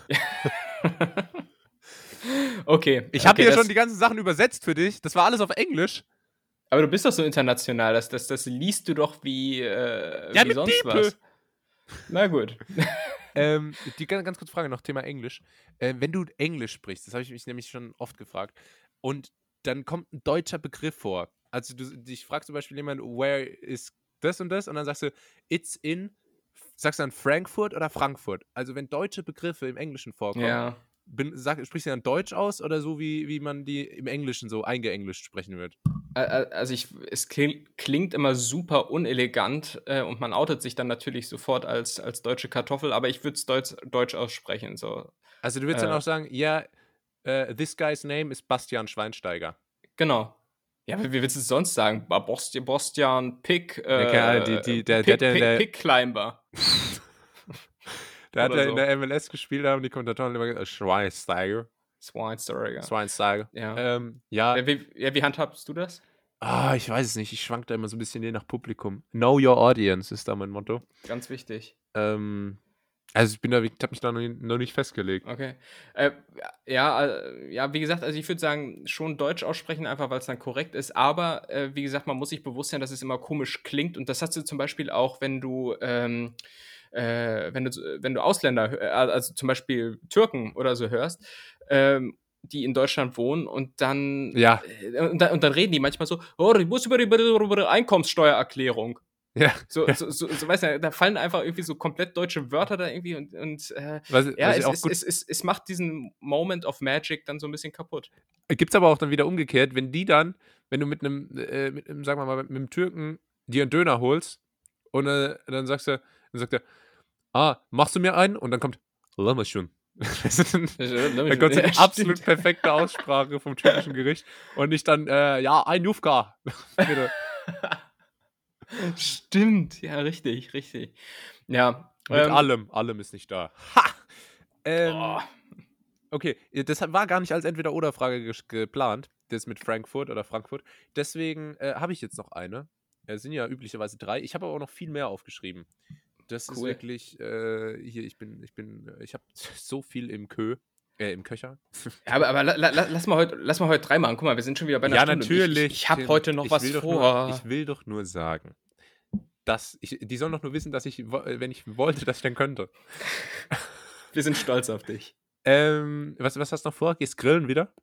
okay. Ich habe okay, hier das- schon die ganzen Sachen übersetzt für dich. Das war alles auf Englisch. Aber du bist doch so international, das, das, das liest du doch wie, äh, Ja, wie sonst Bibel. was. Na gut. ähm, die ganz, ganz kurze Frage noch, Thema Englisch. Äh, wenn du Englisch sprichst, das habe ich mich nämlich schon oft gefragt, und dann kommt ein deutscher Begriff vor. Also du dich fragst zum Beispiel jemand, where is das und das? Und dann sagst du, it's in, sagst du dann Frankfurt oder Frankfurt? Also wenn deutsche Begriffe im Englischen vorkommen, Ja. Bin, sag, sprichst du dann Deutsch aus oder so, wie, wie man die im Englischen so eingeenglischt sprechen wird? Also ich, es kling- klingt immer super unelegant äh, und man outet sich dann natürlich sofort als, als deutsche Kartoffel, aber ich würde es Deutsch, Deutsch aussprechen. So. Also du würdest Äh. dann auch sagen, ja, yeah, this guy's name is Bastian Schweinsteiger. Genau. Ja, wie, wie willst du es sonst sagen? Ba- Bosti- Bostian Pick, äh, Ahnung, die- die- der- Pick, der- Pick, der- Pick Climber. Der hat ja so. in der MLS gespielt, da haben die Kommentatoren immer gesagt, Schweinsteiger. Schweinsteiger. Schweinsteiger. Ja. Ähm, ja, Ja, wie, ja, wie handhabst du das? ah, ich weiß es nicht. Ich schwank da immer so ein bisschen je nach Publikum. Know your audience ist da mein Motto. Ganz wichtig. Ähm, also ich bin da, ich habe mich da noch, noch nicht festgelegt. Okay. Äh, ja, äh, ja, wie gesagt, also ich würde sagen, schon Deutsch aussprechen, einfach weil es dann korrekt ist. Aber äh, wie gesagt, man muss sich bewusst sein, dass es immer komisch klingt. Und das hast du zum Beispiel auch, wenn du, ähm, äh, wenn du, wenn du Ausländer, äh, also zum Beispiel Türken oder so hörst, ähm, die in Deutschland wohnen und dann, Ja. äh, und, dann und dann reden die manchmal so, oh, ich muss über die, über die, Einkommenssteuererklärung. Ja. So, so, so, so weißt du, da fallen einfach irgendwie so komplett deutsche Wörter da irgendwie und, und äh, Was, ja, was es, es, es, es, macht diesen Moment of Magic dann so ein bisschen kaputt. Gibt es aber auch dann wieder umgekehrt, wenn die dann, wenn du mit einem, äh, mit einem, sagen wir mal, mit einem Türken dir einen Döner holst und äh, dann sagst du, dann sagt er, ah, machst du mir einen? Und dann kommt, lass mal schon. dann kommt so die absolut perfekte Aussprache vom türkischen Gericht und nicht dann, äh, ja, ein Jufka. Stimmt, ja, richtig, richtig. Ja. Mit ähm, allem, allem ist nicht da. Ha! Ähm, oh, Okay, das war gar nicht als Entweder-Oder-Frage geplant, das mit Frankfurt oder Frankfurt. Deswegen äh, habe ich jetzt noch eine. Es sind ja üblicherweise drei. Ich habe aber auch noch viel mehr aufgeschrieben. Das ist Cool. wirklich, äh, hier, ich bin, ich bin, äh, ich habe so viel im Kö, äh, im Köcher. ja, aber, aber la, la, lass, mal heute, lass mal heute drei machen. Guck mal, wir sind schon wieder bei einer ja, Stunde. natürlich. Ich, ich, habe heute noch was vor. Nur, ich will doch nur sagen, dass ich, die sollen doch nur wissen, dass ich, äh, wenn ich wollte, dass ich dann könnte. wir sind stolz auf dich. Ähm, was, was hast du noch vor? Gehst grillen wieder?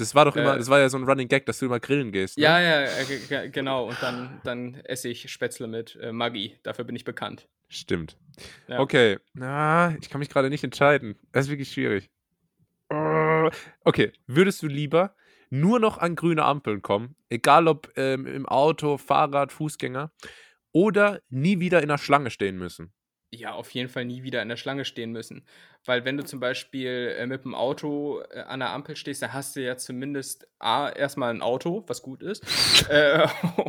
Das war doch immer, Äh, das war ja so ein Running Gag, dass du immer grillen gehst. Ne? Ja, ja, äh, ge- ge- genau. Und dann, dann esse ich Spätzle mit äh, Maggi. Dafür bin ich bekannt. Stimmt. Ja. Okay. Na, ich kann mich gerade nicht entscheiden. Das ist wirklich schwierig. Äh, Okay, würdest du lieber nur noch an grüne Ampeln kommen, egal ob ähm, im Auto, Fahrrad, Fußgänger, oder nie wieder in der Schlange stehen müssen? Ja, auf jeden Fall nie wieder in der Schlange stehen müssen. Weil wenn du zum Beispiel äh, mit dem Auto äh, an der Ampel stehst, dann hast du ja zumindest A, erstmal ein Auto, was gut ist. äh,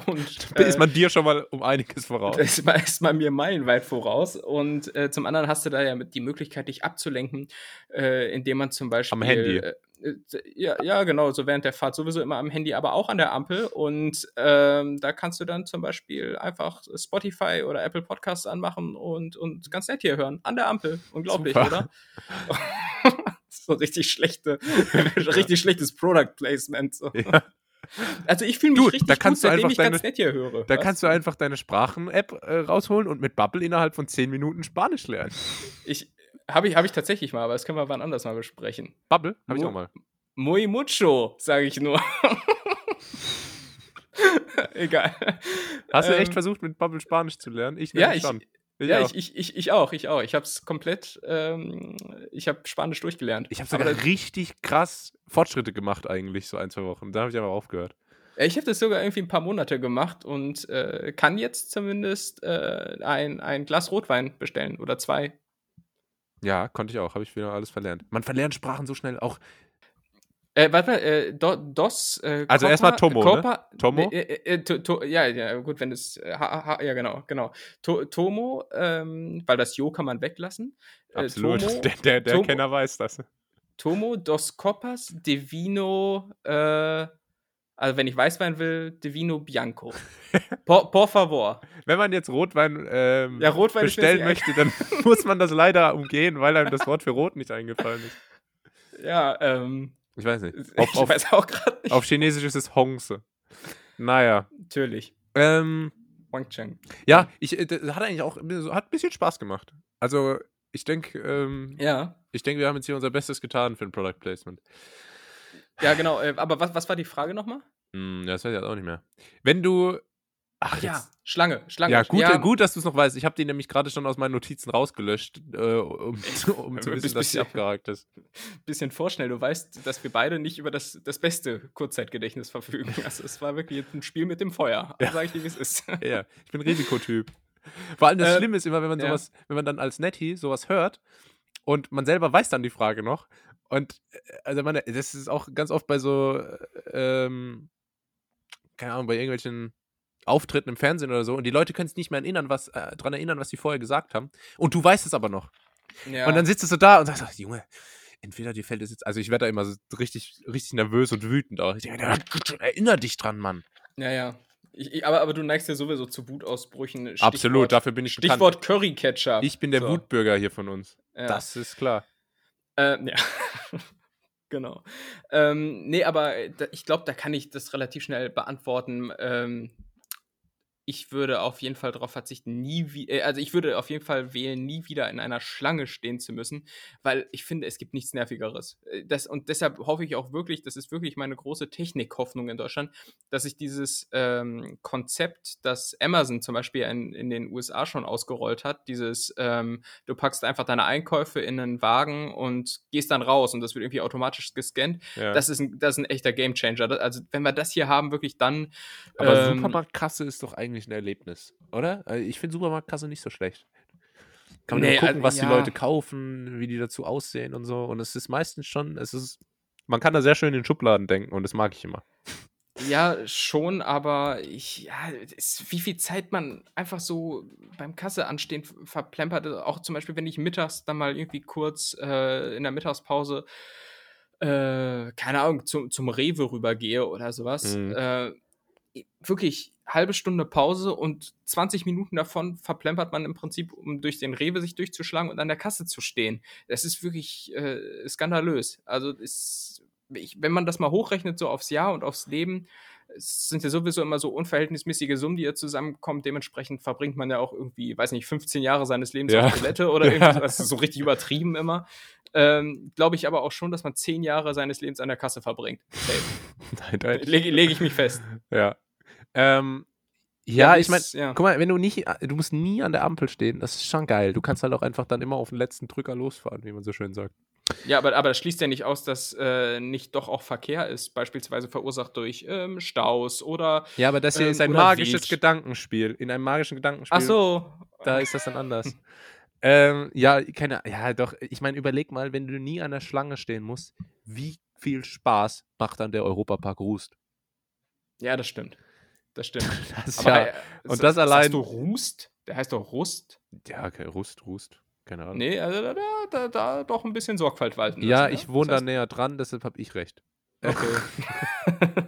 und Da ist äh, man dir schon mal um einiges voraus. ist mal- ist man mir meilenweit voraus. Und äh, zum anderen hast du da ja die Möglichkeit, dich abzulenken, äh, indem man zum Beispiel. Handy. Äh, ja, ja, genau, so während der Fahrt sowieso immer am Handy, aber auch an der Ampel. Und ähm, da kannst du dann zum Beispiel einfach Spotify oder Apple Podcasts anmachen und, und ganz nett hier hören. An der Ampel. Unglaublich, Super. oder? so richtig schlechte, richtig schlechtes Product Placement. So. Ja. Also ich fühle mich Du, richtig da kannst gut, du einfach ich ganz deine- nett hier höre. Da Was? kannst du einfach deine Sprachen-App äh, rausholen und mit Bubble innerhalb von 10 Minuten Spanisch lernen. Ich habe ich, hab ich tatsächlich mal, aber das können wir wann anders mal besprechen. Bubble? Habe ich auch mal. Muy mucho, sage ich nur. Egal. Hast du Ähm, echt versucht, mit Bubble Spanisch zu lernen? Ich Ja, ich. Ich ja, auch. ich, ich, ich, auch, ich auch. Ich habe es komplett, ähm, ich habe Spanisch durchgelernt. Ich habe Aber sogar das- richtig krass Fortschritte gemacht eigentlich, so ein, zwei Wochen. Da habe ich aber aufgehört. Ich habe das sogar irgendwie ein paar Monate gemacht und äh, kann jetzt zumindest äh, ein, ein Glas Rotwein bestellen oder zwei. Ja, konnte ich auch. Habe ich wieder alles verlernt. Man verlernt Sprachen so schnell. Auch Äh, warte mal, äh, Do, Dos. Äh, Also erstmal Tomo, ne? Copa, Tomo? Äh, äh, äh, to, to, ja, ja, gut, wenn es. Ja, genau, genau. To, Tomo, ähm, weil das Jo kann man weglassen. Absolut. Tomo, der der, der Tomo- Kenner weiß das. Tomo, Dos Copas, Divino, äh, also wenn ich Weißwein will, Divino Bianco. por, por favor. Wenn man jetzt Rotwein ähm, Ja, Rotwein bestellen möchte, dann muss man das leider umgehen, weil einem das Wort für Rot nicht eingefallen ist. Ja, ähm. Ich weiß nicht. ich Auf, auf, weiß auch gerade nicht. auf Chinesisch ist es Hongse. Naja. Natürlich. Ähm, Wang Cheng. ja, ich, äh, das hat eigentlich auch hat ein bisschen Spaß gemacht. Also, ich denke, ähm, Ja. ich denke, wir haben jetzt hier unser Bestes getan für ein Product Placement. Ja, genau. Äh, aber was, was war die Frage nochmal? Hm, ja, das weiß ich jetzt auch nicht mehr. Wenn du. Ach, Ach ja, jetzt- Schlange, Schlange. Ja, gut, äh, gut dass du es noch weißt. Ich habe die nämlich gerade schon aus meinen Notizen rausgelöscht, äh, um, zu- um zu wissen, dass sie abgehakt ist. Bisschen vorschnell. Du weißt, dass wir beide nicht über das, das beste Kurzzeitgedächtnis verfügen. Also, es war wirklich jetzt ein Spiel mit dem Feuer. Ja. Sag ich dir, wie es ist. Ja, ich bin Risikotyp. Vor allem das Äh, Schlimme ist immer, wenn man ja. sowas, wenn man dann als Netty sowas hört und man selber weiß dann die Frage noch. Und äh, also man, das ist auch ganz oft bei so, äh, ähm, keine Ahnung, bei irgendwelchen Auftritten im Fernsehen oder so und die Leute können sich nicht mehr erinnern, was, äh, dran erinnern, was sie vorher gesagt haben. Und du weißt es aber noch. Ja. Und dann sitzt du so da und sagst, ach, Junge, entweder dir fällt es jetzt, also ich werde da immer so richtig, richtig nervös und wütend auch. Ich denke, erinner dich dran, Mann. ja, ja. Ich, ich, aber, aber du neigst ja sowieso zu Wutausbrüchen. Stichwort, Absolut, dafür bin ich bekannt. Stichwort Curry-Ketchup. Ich bin der So, Wutbürger hier von uns. Ja. Das ist klar. Ähm, ja. genau. Ähm, nee, aber äh, ich glaube, da kann ich das relativ schnell beantworten. Ähm, ich würde auf jeden Fall darauf verzichten, nie wie, äh, also ich würde auf jeden Fall wählen, nie wieder in einer Schlange stehen zu müssen, weil ich finde, es gibt nichts Nervigeres. Äh, Das, und deshalb hoffe ich auch wirklich, das ist wirklich meine große Technikhoffnung in Deutschland, dass sich dieses ähm, Konzept, das Amazon zum Beispiel in, in den USA schon ausgerollt hat, dieses, ähm, du packst einfach deine Einkäufe in einen Wagen und gehst dann raus und das wird irgendwie automatisch gescannt. Ja. Das, ist ein, das ist ein echter Gamechanger. Also, wenn wir das hier haben, wirklich dann. Aber ähm, Supermarktkasse ist doch eigentlich ein Erlebnis, oder? Also Ich finde Supermarktkasse nicht so schlecht. Kann man Nee, gucken, also, was die ja. Leute kaufen, wie die dazu aussehen und so. Und es ist meistens schon, es ist, man kann da sehr schön in Schubladen denken und das mag ich immer. Ja, schon, aber ich, ja, es, wie viel Zeit man einfach so beim Kasse anstehen verplempert. Also Auch zum Beispiel, wenn ich mittags dann mal irgendwie kurz äh, in der Mittagspause, äh, keine Ahnung, zum, zum Rewe rübergehe oder sowas. Mhm. Äh, wirklich halbe Stunde Pause und 20 Minuten davon verplempert man im Prinzip, um durch den Rewe sich durchzuschlagen und an der Kasse zu stehen. Das ist wirklich äh, skandalös. Also ist, ich, wenn man das mal hochrechnet, so aufs Jahr und aufs Leben, es sind ja sowieso immer so unverhältnismäßige Summen, die ja zusammenkommen. Dementsprechend verbringt man ja auch irgendwie, weiß nicht, 15 Jahre seines Lebens Ja. auf Toilette oder Ja. irgendwas. Das ist so richtig übertrieben immer. Ähm, Glaube ich aber auch schon, dass man 10 Jahre seines Lebens an der Kasse verbringt. Nein, nein. Lege leg ich mich fest. Ja. Ähm, ja, wie ich meine, ja. guck mal, wenn du nicht, du musst nie an der Ampel stehen, das ist schon geil. Du kannst halt auch einfach dann immer auf den letzten Drücker losfahren, wie man so schön sagt. Ja, aber, aber das schließt ja nicht aus, dass äh, nicht doch auch Verkehr ist, beispielsweise verursacht durch ähm, Staus oder. Ja, aber das hier Ähm, ist ein magisches Wild. Gedankenspiel. In einem magischen Gedankenspiel. Ach so. Da ist das dann anders. ähm, ja, keine, ja, doch. Ich meine, überleg mal, wenn du nie an der Schlange stehen musst, wie viel Spaß macht dann der Europapark Rust? Ja, das stimmt. Das stimmt. Das Aber, ja, äh, und sa- das allein- Sagst du Rust? Der heißt doch Rust? ja, okay, Rust, Rust. Keine Ahnung. Nee, also da, da, da, da doch ein bisschen Sorgfalt walten. ja, lassen, ich ne? wohne Das da näher dran, deshalb habe ich recht. Okay.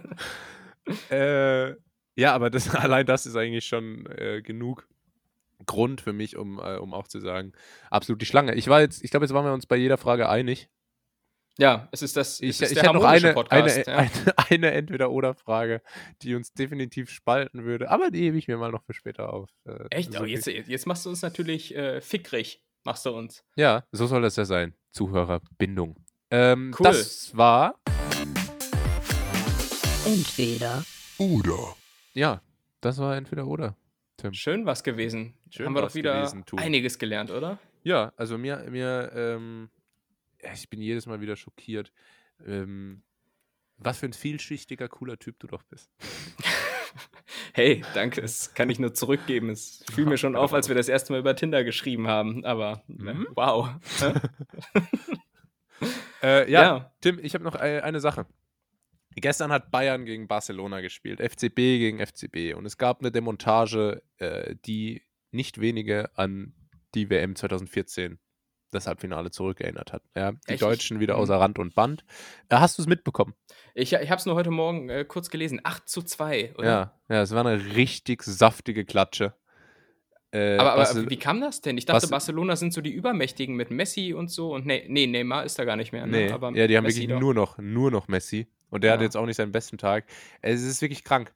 Äh, ja, aber das, allein das ist eigentlich schon äh, genug Grund für mich, um, äh, um auch zu sagen, absolut die Schlange. Ich war jetzt, ich glaube, jetzt waren wir uns bei jeder Frage einig. ja, es ist das. Ich, es ist ich der hätte noch eine, Podcast. eine, ja. eine, eine Entweder-Oder-Frage, die uns definitiv spalten würde, aber die hebe ich mir mal noch für später auf. Äh, Echt? so Oh, viel- jetzt, jetzt machst du uns natürlich äh, fickrig. Machst du uns. Ja, so soll das ja sein. Zuhörerbindung. Ähm, Cool. Das war, Entweder Oder. ja, das war Entweder-Oder. Tim. Schön was gewesen. Schön Haben wir doch wieder gewesen, einiges gelernt, oder? Ja, also mir, mir, ähm, ich bin jedes Mal wieder schockiert, ähm, was für ein vielschichtiger, cooler Typ du doch bist. Hey, danke. Das kann ich nur zurückgeben. Es fiel mir schon auf, als wir das erste Mal über Tinder geschrieben haben. Aber äh, Mhm. wow. Äh, ja, Ja. Tim, ich habe noch äh, eine Sache. Gestern hat Bayern gegen Barcelona gespielt, FCB gegen FCB und es gab eine Demontage, äh, die nicht wenige an die WM 2014, das Halbfinale zurückerinnert hat. Ja, die Echt? Deutschen wieder Mhm. außer Rand und Band. Äh, hast du es mitbekommen? Ich, ich habe es nur heute Morgen äh, kurz gelesen. 8 zu 2, oder? Ja, ja, es war eine richtig saftige Klatsche. Äh, Aber, aber wie kam das denn? Ich dachte, Barce- Barcelona sind so die Übermächtigen mit Messi und so. Und nee, nee Neymar ist da gar nicht mehr. Nee, Ne? Aber ja, die haben Messi wirklich doch. nur noch, nur noch Messi. Und der hat Ja. jetzt auch nicht seinen besten Tag. Es ist wirklich krank.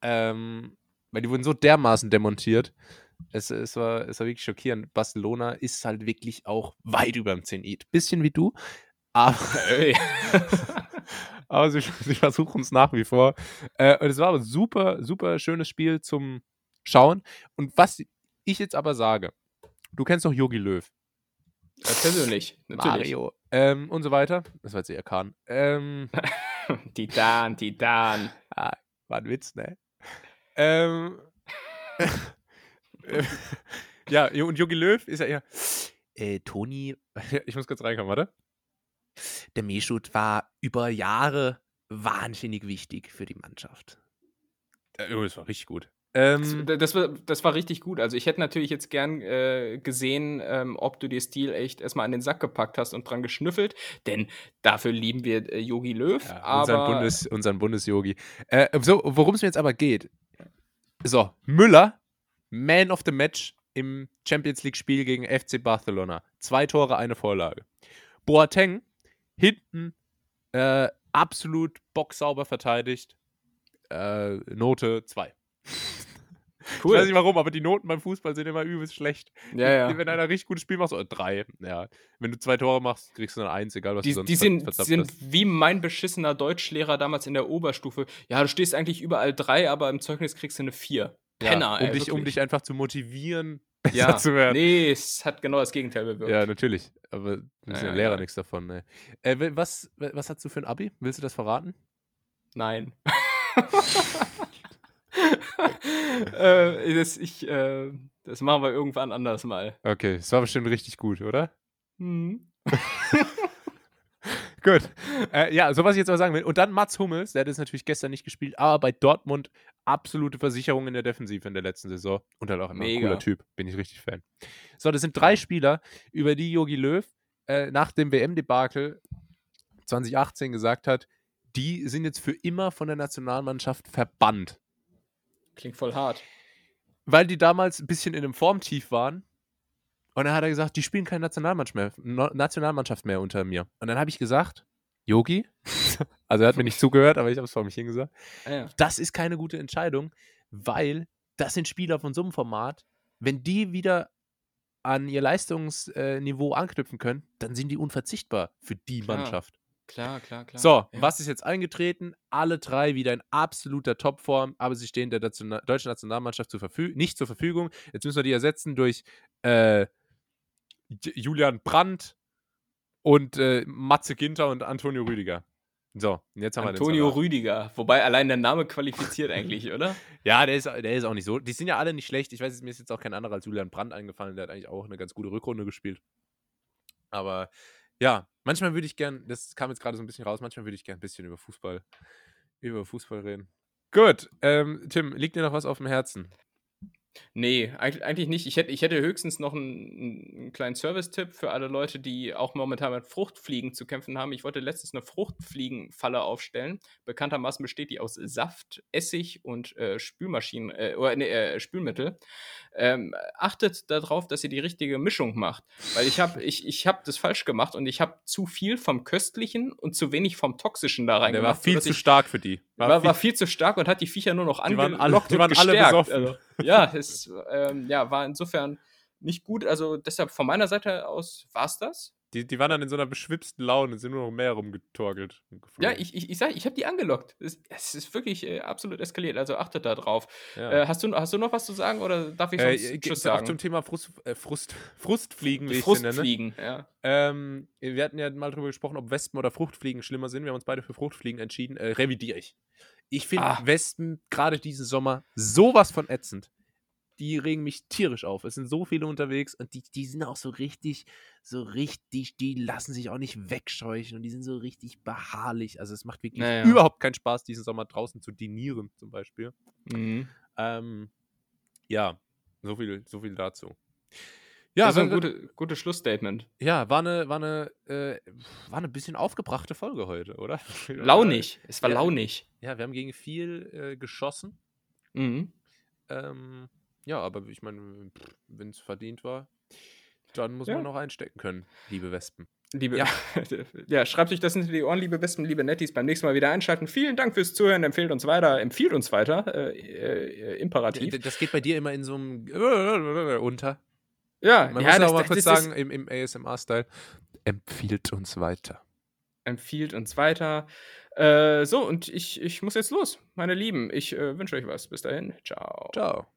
Ähm, weil die wurden so dermaßen demontiert. Es, es, war, es war wirklich schockierend. Barcelona ist halt wirklich auch weit über dem Zenit. Bisschen wie du. Aber, aber sie, sie versuchen es nach wie vor. Äh, und es war aber ein super, super schönes Spiel zum Schauen. Und was ich jetzt aber sage, du kennst doch Yogi Löw. Ja, persönlich, natürlich. Mario ähm, und so weiter. Das war jetzt eher Kahn. Ähm, Titan, Titan. ah, war ein Witz, ne? Ähm, ja, und Jogi Löw ist ja eher. Äh, Toni, ich muss kurz reinkommen, warte. Der Meschut war über Jahre wahnsinnig wichtig für die Mannschaft. Äh, oh, das war richtig gut. Ähm, das, das, war, das war richtig gut. Also ich hätte natürlich jetzt gern äh, gesehen, ähm, ob du dir Stil echt erstmal an den Sack gepackt hast und dran geschnüffelt, denn dafür lieben wir Yogi äh, Löw. ja, aber unseren, Bundes, unseren Bundes-Yogi. Äh, so, worum es mir jetzt aber geht. So, Müller, Man of the Match im Champions League-Spiel gegen FC Barcelona. Zwei Tore, eine Vorlage. Boateng, hinten, äh, absolut bocksauber verteidigt. Äh, Note 2. Ich weiß nicht warum, aber die Noten beim Fußball sind immer übelst schlecht. Ja, ja. Wenn einer richtig gutes Spiel macht, oder drei. Ja. Wenn du zwei Tore machst, kriegst du eine Eins, egal was Die, du sonst die sind, sind hast. wie mein beschissener Deutschlehrer damals in der Oberstufe. Ja, du stehst eigentlich überall drei, aber im Zeugnis kriegst du eine vier. Penner, ja, ey, um, dich, um dich einfach zu motivieren, besser ja. zu werden. Nee, es hat genau das Gegenteil bewirkt. Ja, natürlich. Aber da wissen Ja, Lehrer nichts davon. Ne. Äh, wa- was, wa- was hast du für ein Abi? Willst du das verraten? Nein. äh, das, ich, äh, das machen wir irgendwann anders mal. Okay, es war bestimmt richtig gut, oder? Hm. Gut. Äh, ja, so was ich jetzt aber sagen will. Und dann Mats Hummels, der hat jetzt natürlich gestern nicht gespielt, aber bei Dortmund absolute Versicherung in der Defensive in der letzten Saison. Und halt auch immer ein Mega. cooler Typ. Bin ich richtig Fan. So, das sind drei Spieler, über die Yogi Löw äh, nach dem WM-Debakel 2018 gesagt hat, die sind jetzt für immer von der Nationalmannschaft verbannt. Klingt voll hart. weil die damals ein bisschen in einem Formtief waren. Und dann hat er gesagt, die spielen keine Nationalmannschaft mehr, Nationalmannschaft mehr unter mir. Und dann habe ich gesagt, Yogi, also er hat mir nicht zugehört, aber ich habe es vor mich hingesagt, Ah, ja. das ist keine gute Entscheidung, weil das sind Spieler von so einem Format, wenn die wieder an ihr Leistungsniveau anknüpfen können, dann sind die unverzichtbar für die Klar. Mannschaft. Klar, klar, klar. So, Ja. was ist jetzt eingetreten? Alle drei wieder in absoluter Topform, aber sie stehen der Nationa deutschen Nationalmannschaft zur nicht zur Verfügung. Jetzt müssen wir die ersetzen durch äh, Julian Brandt und äh, Matze Ginter und Antonio Rüdiger. So, jetzt haben Antonio wir den Salat. Rüdiger. Wobei allein der Name qualifiziert eigentlich, oder? Ja, der ist, der ist auch nicht so. Die sind ja alle nicht schlecht. Ich weiß, mir ist jetzt auch kein anderer als Julian Brandt eingefallen. Der hat eigentlich auch eine ganz gute Rückrunde gespielt. Aber ja, manchmal würde ich gern, das kam jetzt gerade so ein bisschen raus, manchmal würde ich gern ein bisschen über Fußball, über Fußball reden. Gut, ähm, Tim, liegt dir noch was auf dem Herzen? Nee, eigentlich, nicht. Ich hätte, ich hätte höchstens noch einen, einen kleinen Service-Tipp für alle Leute, die auch momentan mit Fruchtfliegen zu kämpfen haben. Ich wollte letztens eine Fruchtfliegenfalle aufstellen. Bekanntermaßen besteht die aus Saft, Essig und äh, Spülmaschinen, äh, oder, nee, äh, Spülmittel. Ähm, achtet darauf, dass ihr die richtige Mischung macht. Weil ich habe ich, ich hab das falsch gemacht und ich habe zu viel vom Köstlichen und zu wenig vom Toxischen da Der reingemacht. war viel zu stark für die. war, war viel zu stark und hat die Viecher nur noch Die waren alle- angelockt die waren und alle gestärkt. besoffen. Also, ja, es ähm, ja, war insofern nicht gut. Also deshalb von meiner Seite aus war es das. die, die waren dann in so einer beschwipsten Laune, sind nur noch mehr rumgetorkelt. Ja, ich, ich, ich sage, ich habe die angelockt. Es, es ist wirklich äh, absolut eskaliert. Also achtet da drauf. Ja. Äh, hast, du, hast du noch was zu sagen oder darf ich sonst äh, Tschüss auch sagen? zum Thema Frust, äh, Frust, Frustfliegen, wie Die ich sie nenne. Frustfliegen, ja. Ähm, wir hatten ja mal drüber gesprochen, ob Wespen oder Fruchtfliegen schlimmer sind. Wir haben uns beide für Fruchtfliegen entschieden. Äh, revidiere ich. Ich finde Ah. Wespen gerade diesen Sommer sowas von ätzend. Die regen mich tierisch auf. Es sind so viele unterwegs und die, die sind auch so richtig, so richtig, die lassen sich auch nicht wegscheuchen und die sind so richtig beharrlich. Also es macht wirklich Naja. überhaupt keinen Spaß, diesen Sommer draußen zu dinieren, zum Beispiel. Mhm. Ähm, ja, so viel, so viel dazu. Ja, das ist ein gute, gutes Schlussstatement. ja, war eine, war eine, äh, war eine bisschen aufgebrachte Folge heute, oder? Launig. Es war Ja. launig. Ja, wir haben gegen viel äh, geschossen. Mhm. Ähm, ja, aber ich meine, wenn es verdient war, dann muss Ja. man noch einstecken können, liebe Wespen. Liebe, Ja. ja. schreibt euch das hinter die Ohren, liebe Wespen, liebe Netties. Beim nächsten Mal wieder einschalten. Vielen Dank fürs Zuhören. Empfehlt uns weiter. Empfiehlt uns weiter. Äh, äh, imperativ. D- Das geht bei dir immer in so einem unter. Ja, Man ja, muss das, auch mal das, kurz das sagen, im, im ASMR-Style, empfiehlt uns weiter. empfiehlt uns weiter. Äh, so, und ich, ich muss jetzt los, meine Lieben. Ich äh, wünsche euch was. Bis dahin. Ciao. Ciao.